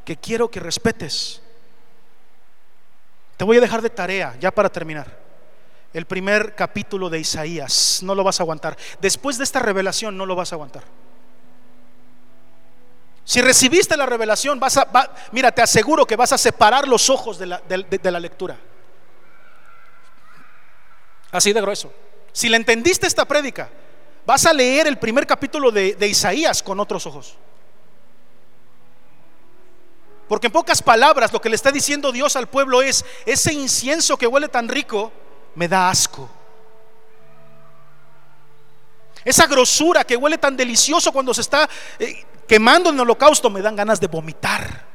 que quiero que respetes? Te voy a dejar de tarea, ya para terminar el primer capítulo de Isaías. No lo vas a aguantar. Después de esta revelación no lo vas a aguantar. Si recibiste la revelación, vas a, mira, te aseguro que vas a separar los ojos de la, la lectura. Así de grueso. Si le entendiste esta prédica, vas a leer el primer capítulo de, de Isaías con otros ojos. Porque en pocas palabras lo que le está diciendo Dios al pueblo es, ese incienso que huele tan rico, me da asco. Esa grosura que huele tan delicioso cuando se está eh, quemando en el holocausto me dan ganas de vomitar.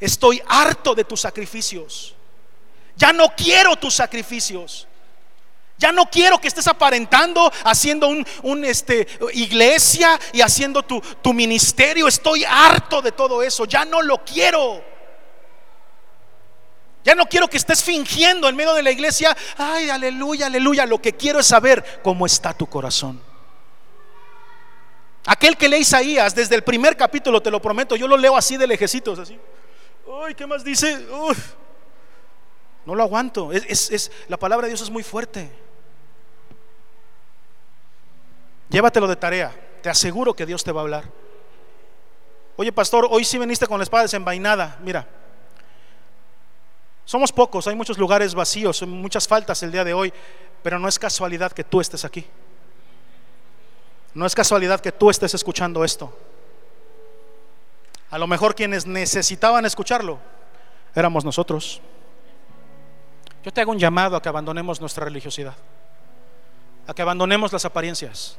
Estoy harto de tus sacrificios. Ya no quiero tus sacrificios. Ya no quiero que estés aparentando, haciendo un, este, iglesia y haciendo tu, tu ministerio. Estoy harto de todo eso. Ya no lo quiero. Ya no quiero que estés fingiendo en medio de la iglesia, ay, aleluya, aleluya. Lo que quiero es saber cómo está tu corazón. Aquel que lee Isaías desde el primer capítulo, te lo prometo, yo lo leo así de lejecitos, así. Ay, ¿qué más dice? no lo aguanto. Es, la palabra de Dios es muy fuerte. Llévatelo de tarea. Te aseguro que Dios te va a hablar. Oye, pastor, hoy sí viniste con la espada desenvainada. Mira, somos pocos, hay muchos lugares vacíos, muchas faltas el día de hoy, pero no es casualidad que tú estés aquí. No es casualidad que tú estés escuchando esto. A lo mejor quienes necesitaban escucharlo éramos nosotros. Yo te hago un llamado a que abandonemos nuestra religiosidad, a que abandonemos las apariencias,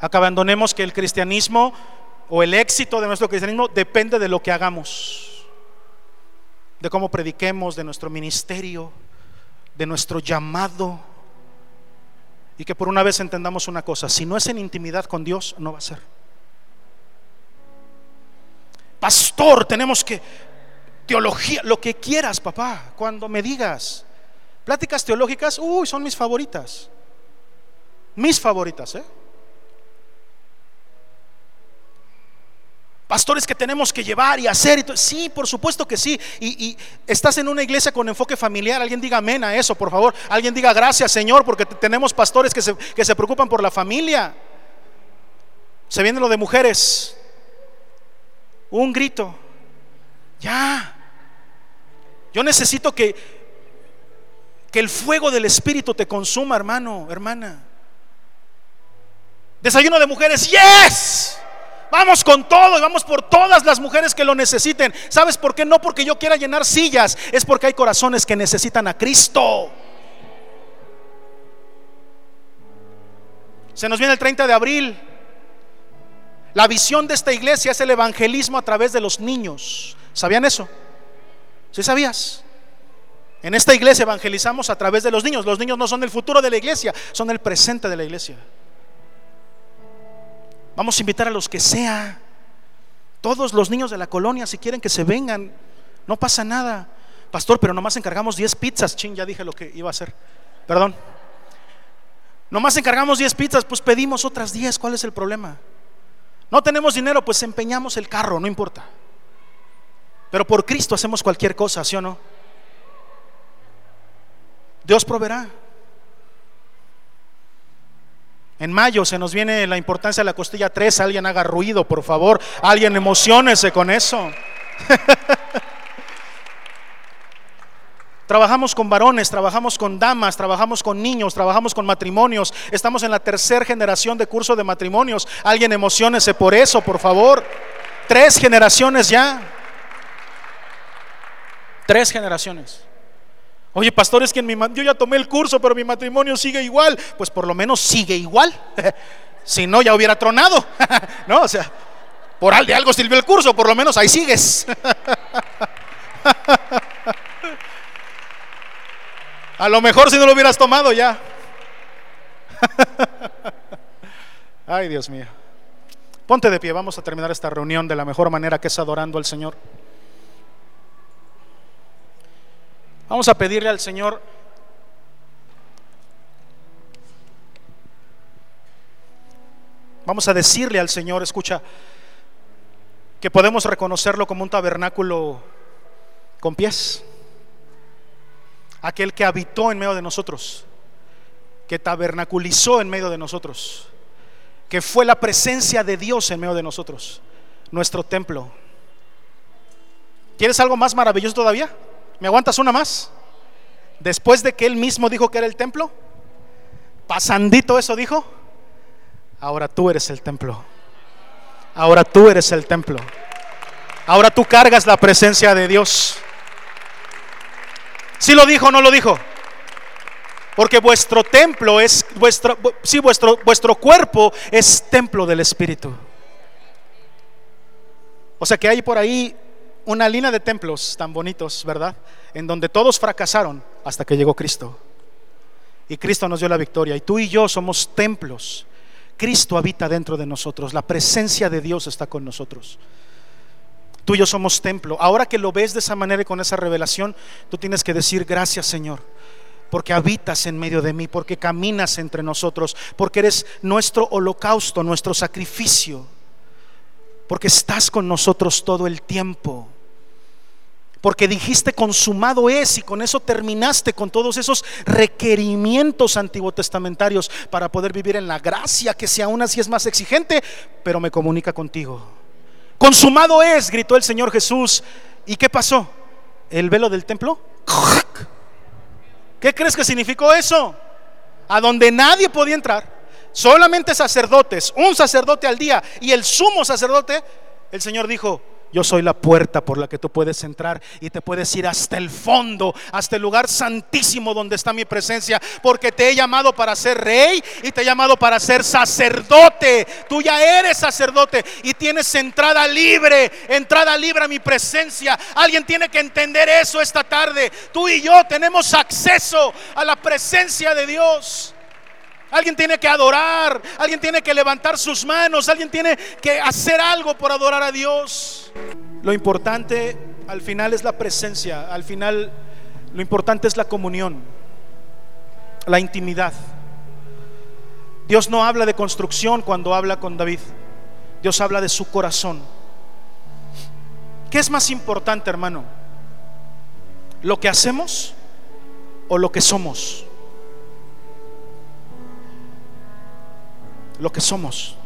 a que abandonemos que el cristianismo o el éxito de nuestro cristianismo depende de lo que hagamos, de cómo prediquemos, de nuestro ministerio, de nuestro llamado. Y que por una vez entendamos una cosa, si no es en intimidad con Dios, no va a ser. Pastor, tenemos que teología, lo que quieras, papá, cuando me digas. Pláticas teológicas, uy, son mis favoritas. Mis favoritas, ¿eh? Pastores que tenemos que llevar y hacer. Y sí, por supuesto que sí. Y, estás en una iglesia con enfoque familiar. Alguien diga amén a eso, por favor. Alguien diga gracias, Señor, porque tenemos pastores que se, que se preocupan por la familia. Se viene lo de mujeres. Un grito. Ya. Yo necesito que, que el fuego del Espíritu te consuma, hermano, hermana. Desayuno de mujeres, yes. Vamos con todo y vamos por todas las mujeres que lo necesiten. ¿Sabes por qué? No porque yo quiera llenar sillas, es porque hay corazones que necesitan a Cristo. Se nos viene el 30 de abril. La visión de esta iglesia es el evangelismo a través de los niños. ¿Sabían eso? ¿Sí sabías? En esta iglesia evangelizamos a través de los niños. Los niños no son el futuro de la iglesia, son el presente de la iglesia. Vamos a invitar a los que sea. Todos los niños de la colonia, si quieren que se vengan, no pasa nada. Pastor, pero nomás encargamos 10 pizzas. Chin, ya dije lo que iba a hacer. Perdón. Nomás encargamos 10 pizzas, pues pedimos otras 10. ¿Cuál es el problema? No tenemos dinero, pues empeñamos el carro, no importa. Pero por Cristo hacemos cualquier cosa, ¿sí o no? Dios proveerá. En mayo se nos viene la importancia de la costilla 3. Alguien haga ruido, por favor. Alguien emocionese con eso. Trabajamos con varones, trabajamos con damas, trabajamos con niños, trabajamos con matrimonios. Estamos en la tercera generación de curso de matrimonios. Alguien emocionese por eso, por favor. Tres generaciones ya. Tres generaciones. Oye, pastor, es que mi, yo ya tomé el curso, pero mi matrimonio sigue igual. Pues por lo menos sigue igual. si no, ya hubiera tronado. no, o sea, por al de algo sirvió el curso, por lo menos ahí sigues. A lo mejor si no lo hubieras tomado ya. Ay, Dios mío. Ponte de pie, vamos a terminar esta reunión de la mejor manera que es adorando al Señor. Vamos a pedirle al Señor Vamos a decirle al Señor, escucha, que podemos reconocerlo como un tabernáculo con pies. Aquel que habitó en medio de nosotros, que tabernaculizó en medio de nosotros, que fue la presencia de Dios en medio de nosotros, nuestro templo. ¿Quieres algo más maravilloso todavía? ¿Me aguantas una más? Después de que él mismo dijo que era el templo, pasandito eso dijo, ahora tú eres el templo. Ahora tú eres el templo. Ahora tú cargas la presencia de Dios. Si ¿Sí lo dijo o no lo dijo? Porque vuestro templo es vuestro sí vuestro vuestro cuerpo es templo del espíritu. O sea que hay por ahí una línea de templos tan bonitos, ¿verdad? En donde todos fracasaron hasta que llegó Cristo. Y Cristo nos dio la victoria. Y tú y yo somos templos. Cristo habita dentro de nosotros. La presencia de Dios está con nosotros. Tú y yo somos templo. Ahora que lo ves de esa manera y con esa revelación, tú tienes que decir gracias Señor. Porque habitas en medio de mí, porque caminas entre nosotros, porque eres nuestro holocausto, nuestro sacrificio porque estás con nosotros todo el tiempo. Porque dijiste consumado es y con eso terminaste con todos esos requerimientos antiguo testamentarios para poder vivir en la gracia que si aún así es más exigente, pero me comunica contigo. Consumado es, gritó el Señor Jesús. ¿Y qué pasó? ¿El velo del templo? ¿Qué crees que significó eso? A donde nadie podía entrar solamente sacerdotes, un sacerdote al día y el sumo sacerdote El Señor dijo, yo soy la puerta por la que tú puedes entrar y te puedes ir hasta el fondo, hasta el lugar santísimo donde está mi presencia, porque te he llamado para ser rey y te he llamado para ser sacerdote. Tú ya eres sacerdote y tienes entrada libre, entrada libre a mi presencia. Alguien tiene que entender eso esta tarde. Tú y yo tenemos acceso a la presencia de Dios. Alguien tiene que adorar, alguien tiene que levantar sus manos, alguien tiene que hacer algo por adorar a Dios. Lo importante al final es la presencia, al final lo importante es la comunión, la intimidad. Dios no habla de construcción cuando habla con David, Dios habla de su corazón. ¿Qué es más importante, hermano? ¿Lo que hacemos o lo que somos? Lo que somos.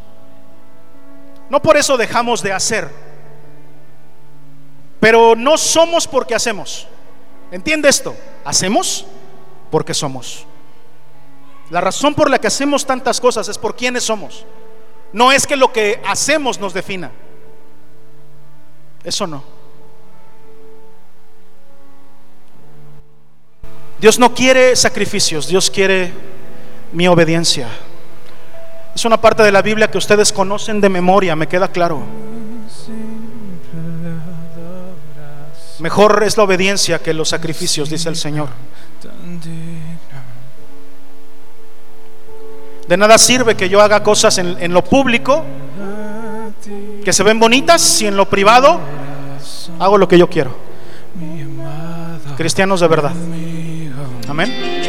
No por eso dejamos de hacer, pero no somos porque hacemos. ¿Entiende esto? Hacemos porque somos. La razón por la que hacemos tantas cosas es por quienes somos. No es que lo que hacemos nos defina. Eso no. Dios no quiere sacrificios, Dios quiere mi obediencia. Es una parte de la Biblia que ustedes conocen de memoria, me queda claro. Mejor es la obediencia que los sacrificios, dice el Señor. De nada sirve que yo haga cosas en, lo público que se ven bonitas si en lo privado hago lo que yo quiero. Cristianos de verdad. Amén.